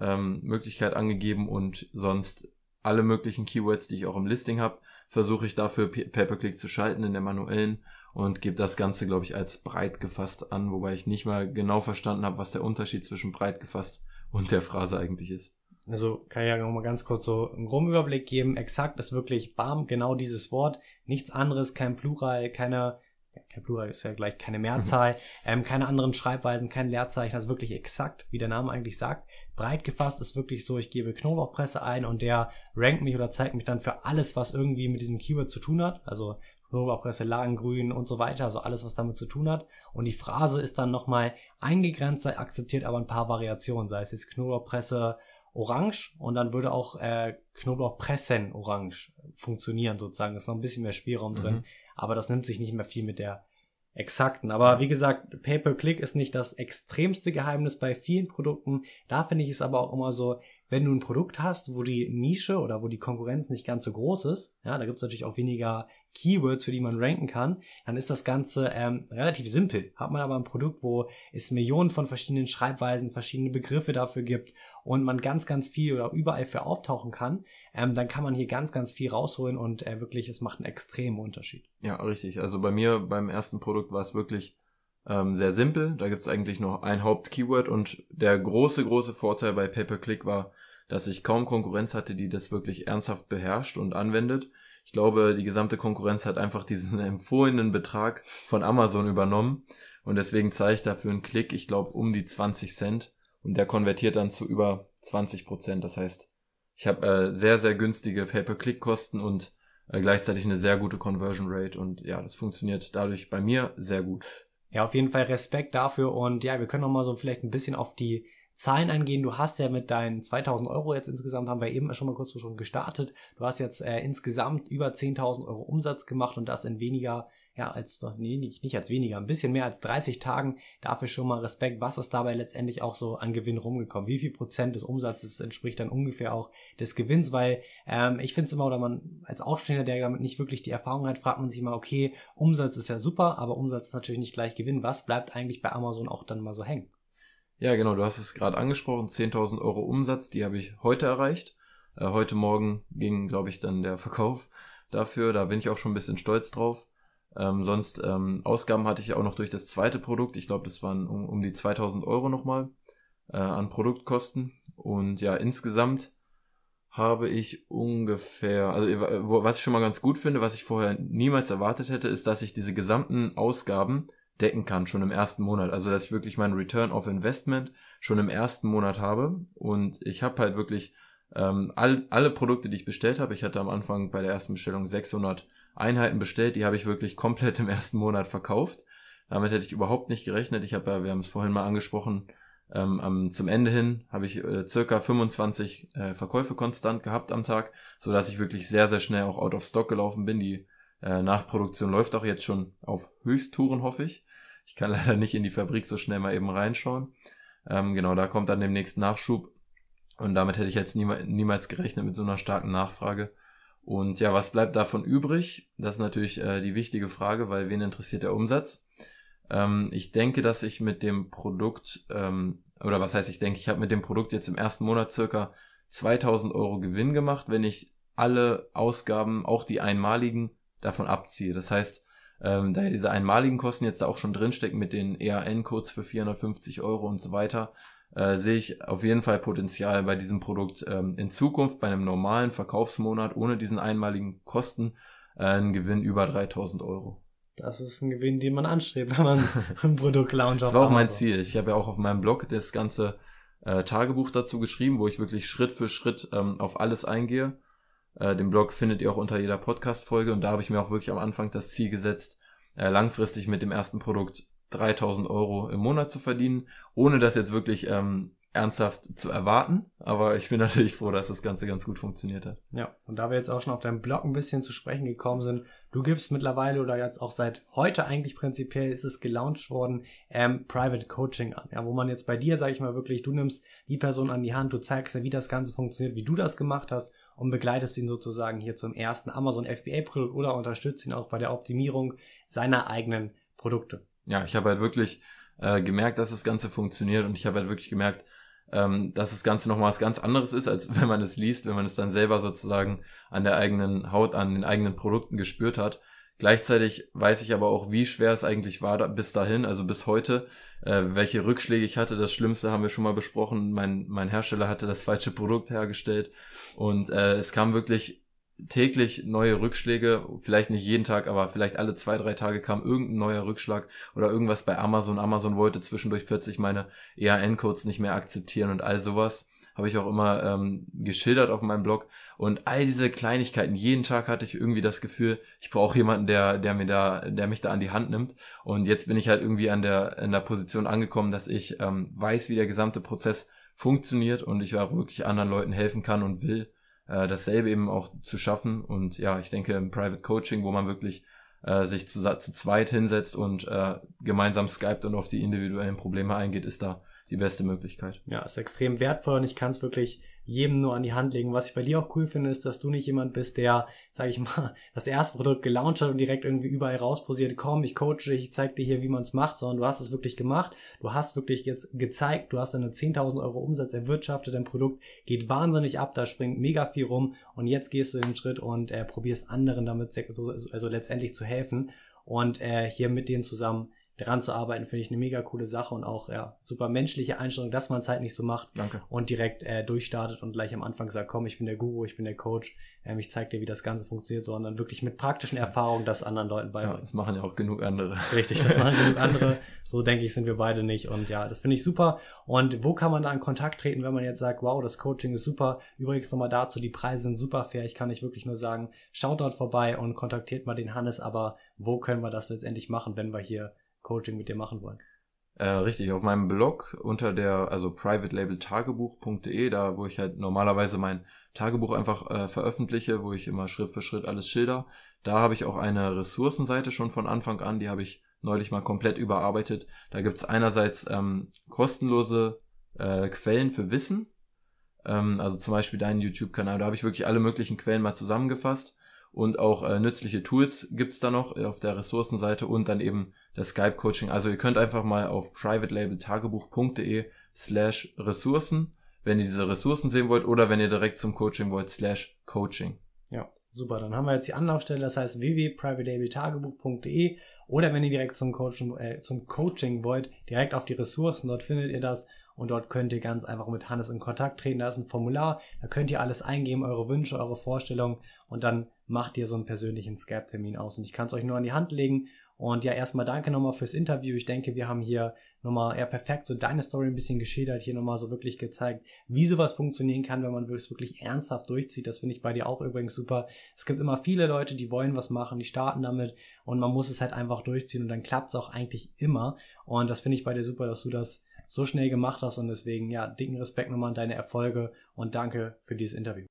ähm, Möglichkeit angegeben und sonst alle möglichen Keywords, die ich auch im Listing habe, versuche ich dafür Pay-per-Click zu schalten in der manuellen und gebe das Ganze, glaube ich, als breit gefasst an, wobei ich nicht mal genau verstanden habe, was der Unterschied zwischen breit gefasst und der Phrase eigentlich ist. Also kann ich ja noch mal ganz kurz so einen groben Überblick geben. Exakt ist wirklich bam, genau dieses Wort. Nichts anderes, kein Plural, keine, kein Plural ist ja gleich keine Mehrzahl, mhm. ähm, keine anderen Schreibweisen, kein Leerzeichen. Das ist wirklich exakt, wie der Name eigentlich sagt. Breit gefasst ist wirklich so, ich gebe Knoblauchpresse ein und der rankt mich oder zeigt mich dann für alles, was irgendwie mit diesem Keyword zu tun hat. Also Knoblauchpresse, Lagengrün und so weiter, also alles, was damit zu tun hat. Und die Phrase ist dann nochmal eingegrenzt, akzeptiert aber ein paar Variationen, sei es jetzt Knoblauchpresse, orange und dann würde auch äh, Knoblauchpressen orange funktionieren sozusagen. ist noch ein bisschen mehr Spielraum drin, mhm. aber das nimmt sich nicht mehr viel mit der exakten. Aber wie gesagt, Pay-per-Click ist nicht das extremste Geheimnis bei vielen Produkten. Da finde ich es aber auch immer so, wenn du ein Produkt hast, wo die Nische oder wo die Konkurrenz nicht ganz so groß ist, ja, da gibt es natürlich auch weniger Keywords, für die man ranken kann, dann ist das Ganze ähm, relativ simpel. Hat man aber ein Produkt, wo es Millionen von verschiedenen Schreibweisen, verschiedene Begriffe dafür gibt und man ganz, ganz viel oder überall für auftauchen kann, ähm, dann kann man hier ganz, ganz viel rausholen und äh, wirklich, es macht einen extremen Unterschied. Ja, richtig. Also bei mir beim ersten Produkt war es wirklich ähm, sehr simpel. Da gibt es eigentlich noch ein Hauptkeyword und der große, große Vorteil bei Pay-per-Click war, dass ich kaum Konkurrenz hatte, die das wirklich ernsthaft beherrscht und anwendet. Ich glaube, die gesamte Konkurrenz hat einfach diesen empfohlenen Betrag von Amazon übernommen und deswegen zahle ich dafür einen Klick, ich glaube, um die 20 Cent und der konvertiert dann zu über 20 Prozent. Das heißt, ich habe äh, sehr, sehr günstige Pay-per-Click-Kosten und äh, gleichzeitig eine sehr gute Conversion Rate und ja, das funktioniert dadurch bei mir sehr gut. Ja, auf jeden Fall Respekt dafür und ja, wir können noch mal so vielleicht ein bisschen auf die Zahlen angehen. Du hast ja mit deinen 2000 Euro jetzt insgesamt, haben wir eben schon mal kurz schon gestartet. Du hast jetzt äh, insgesamt über 10.000 Euro Umsatz gemacht und das in weniger ja, als nee, nicht, nicht als weniger, ein bisschen mehr als 30 Tagen. Dafür schon mal Respekt. Was ist dabei letztendlich auch so an Gewinn rumgekommen? Wie viel Prozent des Umsatzes entspricht dann ungefähr auch des Gewinns? Weil ähm, ich finde es immer, oder man als Ausstehender, der damit nicht wirklich die Erfahrung hat, fragt man sich immer, okay, Umsatz ist ja super, aber Umsatz ist natürlich nicht gleich Gewinn. Was bleibt eigentlich bei Amazon auch dann mal so hängen? Ja, genau, du hast es gerade angesprochen, 10.000 Euro Umsatz, die habe ich heute erreicht. Äh, heute Morgen ging, glaube ich, dann der Verkauf dafür. Da bin ich auch schon ein bisschen stolz drauf. Ähm, sonst ähm, Ausgaben hatte ich auch noch durch das zweite Produkt. Ich glaube, das waren um, um die 2000 Euro nochmal äh, an Produktkosten. Und ja, insgesamt habe ich ungefähr, also wo, was ich schon mal ganz gut finde, was ich vorher niemals erwartet hätte, ist, dass ich diese gesamten Ausgaben decken kann, schon im ersten Monat. Also dass ich wirklich meinen Return of Investment schon im ersten Monat habe. Und ich habe halt wirklich ähm, all, alle Produkte, die ich bestellt habe, ich hatte am Anfang bei der ersten Bestellung 600 Einheiten bestellt, die habe ich wirklich komplett im ersten Monat verkauft. Damit hätte ich überhaupt nicht gerechnet. Ich habe ja, wir haben es vorhin mal angesprochen, ähm, am, zum Ende hin habe ich äh, circa 25 äh, Verkäufe konstant gehabt am Tag, so dass ich wirklich sehr, sehr schnell auch out of stock gelaufen bin. Die äh, Nachproduktion läuft auch jetzt schon auf Höchsttouren, hoffe ich. Ich kann leider nicht in die Fabrik so schnell mal eben reinschauen. Ähm, genau, da kommt dann demnächst Nachschub. Und damit hätte ich jetzt niemals, gerechnet mit so einer starken Nachfrage. Und ja, was bleibt davon übrig? Das ist natürlich äh, die wichtige Frage, weil wen interessiert der Umsatz? Ähm, ich denke, dass ich mit dem Produkt, ähm, oder was heißt ich denke, ich habe mit dem Produkt jetzt im ersten Monat circa 2000 Euro Gewinn gemacht, wenn ich alle Ausgaben, auch die einmaligen, davon abziehe. Das heißt, ähm, da diese einmaligen Kosten jetzt da auch schon drinstecken mit den EAN-Codes für 450 Euro und so weiter, äh, sehe ich auf jeden Fall Potenzial bei diesem Produkt ähm, in Zukunft bei einem normalen Verkaufsmonat ohne diesen einmaligen Kosten äh, einen Gewinn über 3000 Euro. Das ist ein Gewinn, den man anstrebt, wenn man ein Produkt launcht. Das war auch mein Ziel. Ich habe ja auch auf meinem Blog das ganze äh, Tagebuch dazu geschrieben, wo ich wirklich Schritt für Schritt ähm, auf alles eingehe äh, den Blog findet ihr auch unter jeder Podcast-Folge und da habe ich mir auch wirklich am Anfang das Ziel gesetzt, äh, langfristig mit dem ersten Produkt 3000 Euro im Monat zu verdienen, ohne das jetzt wirklich ähm, ernsthaft zu erwarten. Aber ich bin natürlich froh, dass das Ganze ganz gut funktioniert hat. Ja, und da wir jetzt auch schon auf deinem Blog ein bisschen zu sprechen gekommen sind, du gibst mittlerweile oder jetzt auch seit heute eigentlich prinzipiell ist es gelauncht worden, ähm, Private Coaching an. Ja, wo man jetzt bei dir, sag ich mal wirklich, du nimmst die Person an die Hand, du zeigst ja, wie das Ganze funktioniert, wie du das gemacht hast und begleitest ihn sozusagen hier zum ersten Amazon FBA Produkt oder unterstützt ihn auch bei der Optimierung seiner eigenen Produkte. Ja, ich habe halt wirklich äh, gemerkt, dass das Ganze funktioniert und ich habe halt wirklich gemerkt, ähm, dass das Ganze nochmal was ganz anderes ist, als wenn man es liest, wenn man es dann selber sozusagen an der eigenen Haut, an den eigenen Produkten gespürt hat. Gleichzeitig weiß ich aber auch, wie schwer es eigentlich war da, bis dahin, also bis heute, äh, welche Rückschläge ich hatte. Das Schlimmste haben wir schon mal besprochen. Mein, mein Hersteller hatte das falsche Produkt hergestellt und äh, es kam wirklich täglich neue Rückschläge, vielleicht nicht jeden Tag, aber vielleicht alle zwei, drei Tage kam irgendein neuer Rückschlag oder irgendwas bei Amazon. Amazon wollte zwischendurch plötzlich meine EAN-Codes nicht mehr akzeptieren und all sowas habe ich auch immer ähm, geschildert auf meinem Blog. Und all diese Kleinigkeiten, jeden Tag hatte ich irgendwie das Gefühl, ich brauche jemanden, der, der mir da, der mich da an die Hand nimmt. Und jetzt bin ich halt irgendwie an der, in der Position angekommen, dass ich ähm, weiß, wie der gesamte Prozess funktioniert und ich auch wirklich anderen Leuten helfen kann und will äh, dasselbe eben auch zu schaffen. Und ja, ich denke im Private Coaching, wo man wirklich äh, sich zu, zu zweit hinsetzt und äh, gemeinsam skypt und auf die individuellen Probleme eingeht, ist da die beste Möglichkeit. Ja, ist extrem wertvoll und ich kann es wirklich jedem nur an die Hand legen. Was ich bei dir auch cool finde, ist, dass du nicht jemand bist, der, sag ich mal, das erste Produkt gelauncht hat und direkt irgendwie überall rausposiert, komm, ich coache dich, ich zeig dir hier, wie man es macht, sondern du hast es wirklich gemacht. Du hast wirklich jetzt gezeigt, du hast eine 10.000 Euro Umsatz erwirtschaftet, dein Produkt geht wahnsinnig ab, da springt mega viel rum und jetzt gehst du den Schritt und äh, probierst anderen damit, also letztendlich zu helfen und äh, hier mit denen zusammen dran zu arbeiten, finde ich eine mega coole Sache und auch ja super menschliche Einstellung, dass man es halt nicht so macht Danke. und direkt äh, durchstartet und gleich am Anfang sagt, komm, ich bin der Guru, ich bin der Coach, ähm, ich zeig dir, wie das Ganze funktioniert, sondern wirklich mit praktischen Erfahrungen das anderen Leuten beibringen. Ja, das machen ja auch genug andere. Richtig, das machen genug andere. So denke ich, sind wir beide nicht und ja, das finde ich super. Und wo kann man da in Kontakt treten, wenn man jetzt sagt, wow, das Coaching ist super. Übrigens nochmal dazu, die Preise sind super fair. Ich kann nicht wirklich nur sagen, schaut dort vorbei und kontaktiert mal den Hannes, aber wo können wir das letztendlich machen, wenn wir hier Coaching mit dir machen wollen? Äh, richtig, auf meinem Blog unter der, also privatelabeltagebuch.de, da wo ich halt normalerweise mein Tagebuch einfach äh, veröffentliche, wo ich immer Schritt für Schritt alles schilder. Da habe ich auch eine Ressourcenseite schon von Anfang an, die habe ich neulich mal komplett überarbeitet. Da gibt's einerseits ähm, kostenlose äh, Quellen für Wissen, ähm, also zum Beispiel deinen YouTube-Kanal, da habe ich wirklich alle möglichen Quellen mal zusammengefasst und auch äh, nützliche Tools gibt's da noch auf der Ressourcenseite und dann eben das Skype-Coaching. Also ihr könnt einfach mal auf privatelabeltagebuch.de slash Ressourcen, wenn ihr diese Ressourcen sehen wollt oder wenn ihr direkt zum Coaching wollt, slash Coaching. Ja, super. Dann haben wir jetzt die Anlaufstelle, das heißt www.privatelabeltagebuch.de oder wenn ihr direkt zum Coaching, äh, zum Coaching wollt, direkt auf die Ressourcen, dort findet ihr das und dort könnt ihr ganz einfach mit Hannes in Kontakt treten. Da ist ein Formular, da könnt ihr alles eingeben, eure Wünsche, eure Vorstellungen und dann macht ihr so einen persönlichen Skype-Termin aus. Und ich kann es euch nur an die Hand legen. Und ja, erstmal danke nochmal fürs Interview. Ich denke, wir haben hier nochmal eher perfekt so deine Story ein bisschen geschildert, hier nochmal so wirklich gezeigt, wie sowas funktionieren kann, wenn man es wirklich ernsthaft durchzieht. Das finde ich bei dir auch übrigens super. Es gibt immer viele Leute, die wollen was machen, die starten damit und man muss es halt einfach durchziehen und dann klappt es auch eigentlich immer. Und das finde ich bei dir super, dass du das so schnell gemacht hast und deswegen, ja, dicken Respekt nochmal an deine Erfolge und danke für dieses Interview.